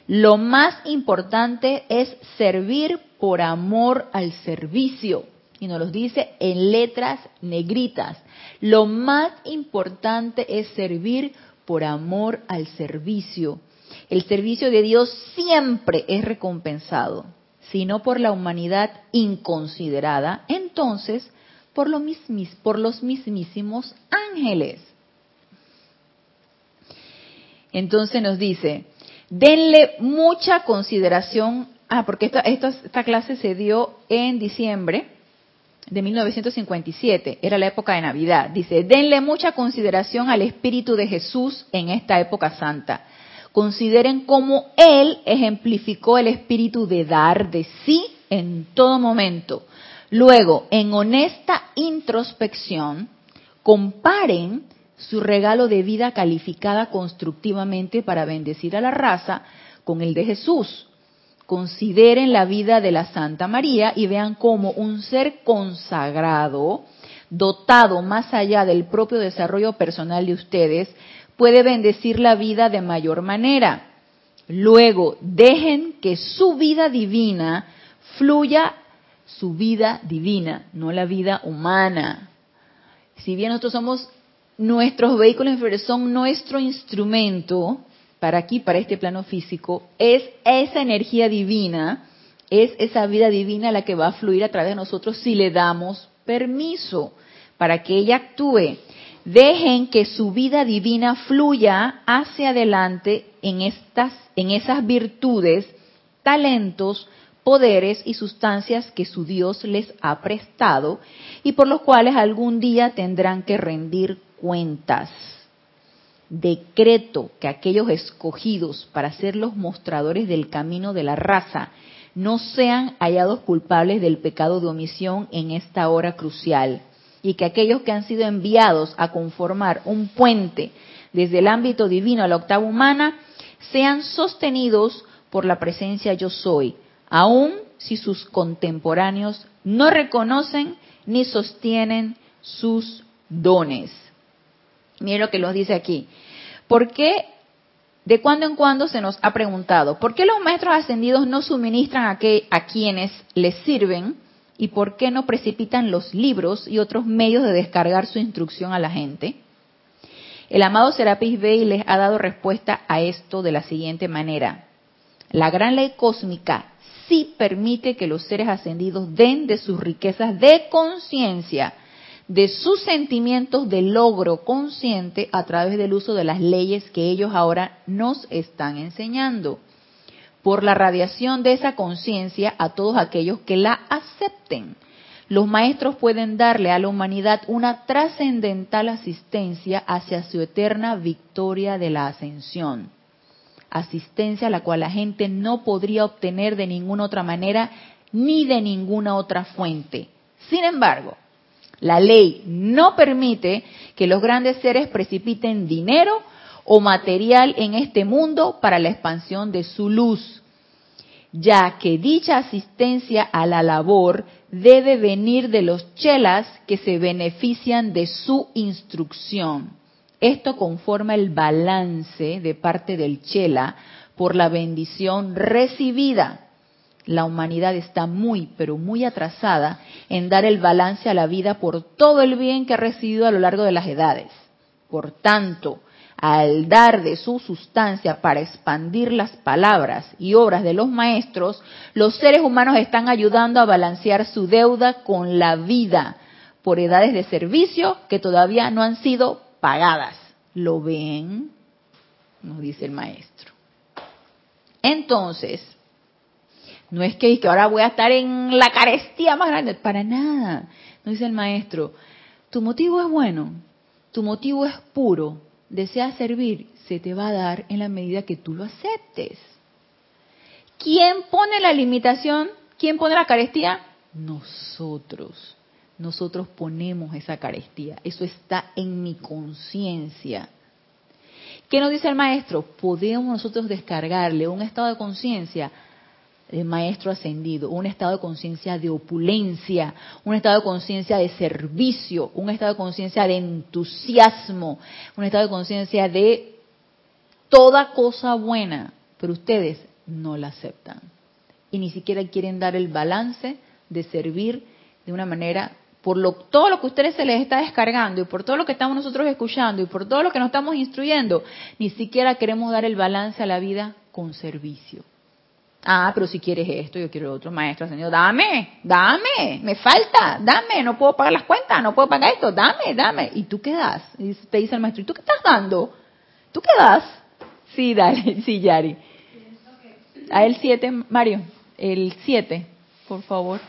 Lo más importante es servir por amor al servicio. Y nos lo dice en letras negritas. Lo más importante es servir por amor al servicio. El servicio de Dios siempre es recompensado, si no por la humanidad inconsiderada, entonces por, por los mismísimos ángeles. Entonces nos dice, denle mucha consideración, ah, porque esta, esta clase se dio en diciembre de 1957, era la época de Navidad. Dice, denle mucha consideración al Espíritu de Jesús en esta época santa Consideren cómo Él ejemplificó el espíritu de dar de sí en todo momento. Luego, en honesta introspección, comparen su regalo de vida calificada constructivamente para bendecir a la raza con el de Jesús. Consideren la vida de la Santa María y vean cómo un ser consagrado, dotado más allá del propio desarrollo personal de ustedes, puede bendecir la vida de mayor manera. Luego, dejen que su vida divina fluya su vida divina, no la vida humana. Si bien nosotros somos, nuestros vehículos inferiores son nuestro instrumento para aquí, para este plano físico, es esa energía divina, es esa vida divina la que va a fluir a través de nosotros si le damos permiso para que ella actúe. Dejen que su vida divina fluya hacia adelante en estas en esas virtudes, talentos, poderes y sustancias que su Dios les ha prestado y por los cuales algún día tendrán que rendir cuentas. Decreto que aquellos escogidos para ser los mostradores del camino de la raza no sean hallados culpables del pecado de omisión en esta hora crucial y que aquellos que han sido enviados a conformar un puente desde el ámbito divino a la octava humana sean sostenidos por la presencia yo soy, aun si sus contemporáneos no reconocen ni sostienen sus dones. Miren lo que nos dice aquí. ¿Por qué de cuando en cuando se nos ha preguntado, ¿por qué los maestros ascendidos no suministran a, a quienes les sirven y por qué no precipitan los libros y otros medios de descargar su instrucción a la gente? El amado Serapis Bey les ha dado respuesta a esto de la siguiente manera. La gran ley cósmica sí permite que los seres ascendidos den de sus riquezas de conciencia, de sus sentimientos de logro consciente a través del uso de las leyes que ellos ahora nos están enseñando por la radiación de esa conciencia a todos aquellos que la acepten. Los maestros pueden darle a la humanidad una trascendental asistencia hacia su eterna victoria de la ascensión. Asistencia a la cual la gente no podría obtener de ninguna otra manera ni de ninguna otra fuente. Sin embargo, la ley no permite que los grandes seres precipiten dinero o material en este mundo para la expansión de su luz, ya que dicha asistencia a la labor debe venir de los chelas que se benefician de su instrucción. Esto conforma el balance de parte del chela por la bendición recibida. La humanidad está muy, pero muy atrasada en dar el balance a la vida por todo el bien que ha recibido a lo largo de las edades. Por tanto, al dar de su sustancia para expandir las palabras y obras de los maestros, los seres humanos están ayudando a balancear su deuda con la vida por edades de servicio que todavía no han sido pagadas. ¿Lo ven? Nos dice el maestro. Entonces, no es que, ahora voy a estar en la carestía más grande, para nada. Nos dice el maestro, tu motivo es bueno, tu motivo es puro, deseas servir, se te va a dar en la medida que tú lo aceptes. ¿Quién pone la limitación? ¿Quién pone la carestía? Nosotros. Nosotros ponemos esa carestía. Eso está en mi conciencia. ¿Qué nos dice el maestro? Podemos nosotros descargarle un estado de conciencia de maestro ascendido, un estado de conciencia de opulencia, un estado de conciencia de servicio, un estado de conciencia de entusiasmo, un estado de conciencia de toda cosa buena, pero ustedes no la aceptan. Y ni siquiera quieren dar el balance de servir de una manera por lo, todo lo que ustedes se les está descargando y por todo lo que estamos nosotros escuchando y por todo lo que nos estamos instruyendo, ni siquiera queremos dar el balance a la vida con servicio. Ah, pero si quieres esto, yo quiero otro maestro, Señor, dame, dame, me falta, dame, no puedo pagar las cuentas, no puedo pagar esto, dame, dame. ¿Y tú qué das? Y te dice el maestro, ¿y tú qué estás dando? ¿Tú qué das? Sí, dale, sí, Yari. A el 7, Mario, el 7, por favor.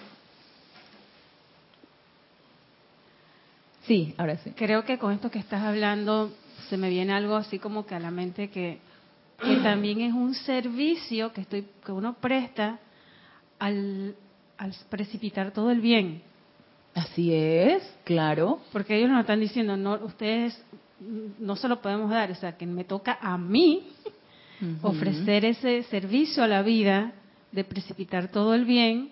Sí, ahora sí. Creo que con esto que estás hablando se me viene algo así como que a la mente que que también es un servicio que estoy que uno presta al, al precipitar todo el bien. Así es, claro. Porque ellos nos están diciendo, no, ustedes no se lo podemos dar, o sea, que me toca a mí ofrecer ese servicio a la vida de precipitar todo el bien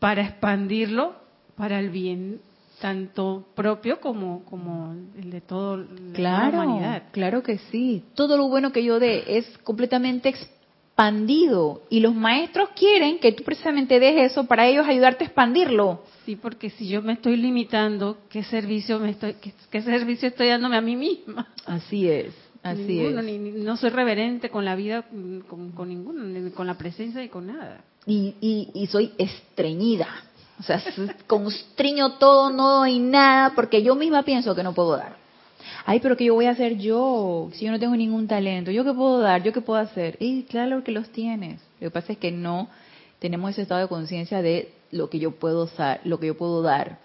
para expandirlo para el bien tanto propio como, como el de toda la humanidad. Claro que sí. Todo lo bueno que yo dé es completamente expandido y los maestros quieren que tú precisamente des eso para ellos ayudarte a expandirlo. Sí, porque si yo me estoy limitando, ¿qué servicio me estoy qué, servicio estoy dándome a mí misma? Así es. Así es. no soy reverente con la vida, con, con ninguno, con la presencia y con nada. Y, y, y soy estreñida o sea, constriño todo, no doy nada, porque yo misma pienso que no puedo dar. Ay, pero ¿qué yo voy a hacer yo? Si yo no tengo ningún talento, ¿yo qué puedo dar? ¿Yo qué puedo hacer? Y claro que los tienes. Lo que pasa es que no tenemos ese estado de conciencia de lo que yo puedo dar, lo que yo puedo dar.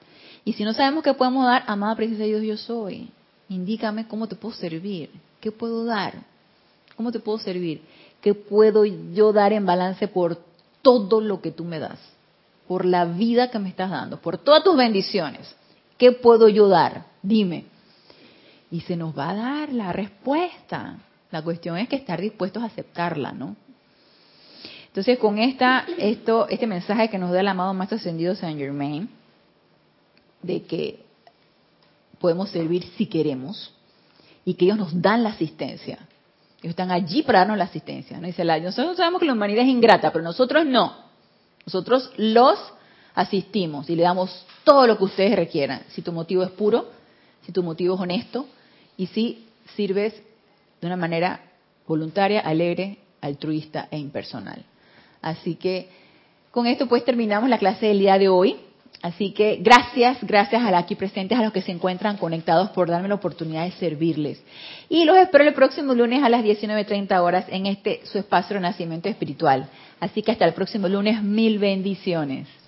Y si no sabemos qué podemos dar, amada presencia de Dios, yo soy. Indícame cómo te puedo servir. ¿Qué puedo dar? ¿Cómo te puedo servir? ¿Qué puedo yo dar en balance por todo lo que tú me das? Por la vida que me estás dando, por todas tus bendiciones. ¿Qué puedo yo dar? Dime. Y se nos va a dar la respuesta. La cuestión es que estar dispuestos a aceptarla, ¿no? Entonces, con esta, esto, este mensaje que nos da el amado Maestro Ascendido Saint Germain, de que podemos servir si queremos, y que ellos nos dan la asistencia. Ellos están allí para darnos la asistencia. ¿no? Dice nosotros sabemos que la humanidad es ingrata, pero nosotros no. Nosotros los asistimos y le damos todo lo que ustedes requieran. Si tu motivo es puro, si tu motivo es honesto y si sirves de una manera voluntaria, alegre, altruista e impersonal. Así que con esto pues terminamos la clase del día de hoy. Así que gracias, gracias a los aquí presentes, a los que se encuentran conectados por darme la oportunidad de servirles. Y los espero el próximo lunes a las 19.30 horas en este su espacio de Renacimiento Espiritual. Así que hasta el próximo lunes, mil bendiciones.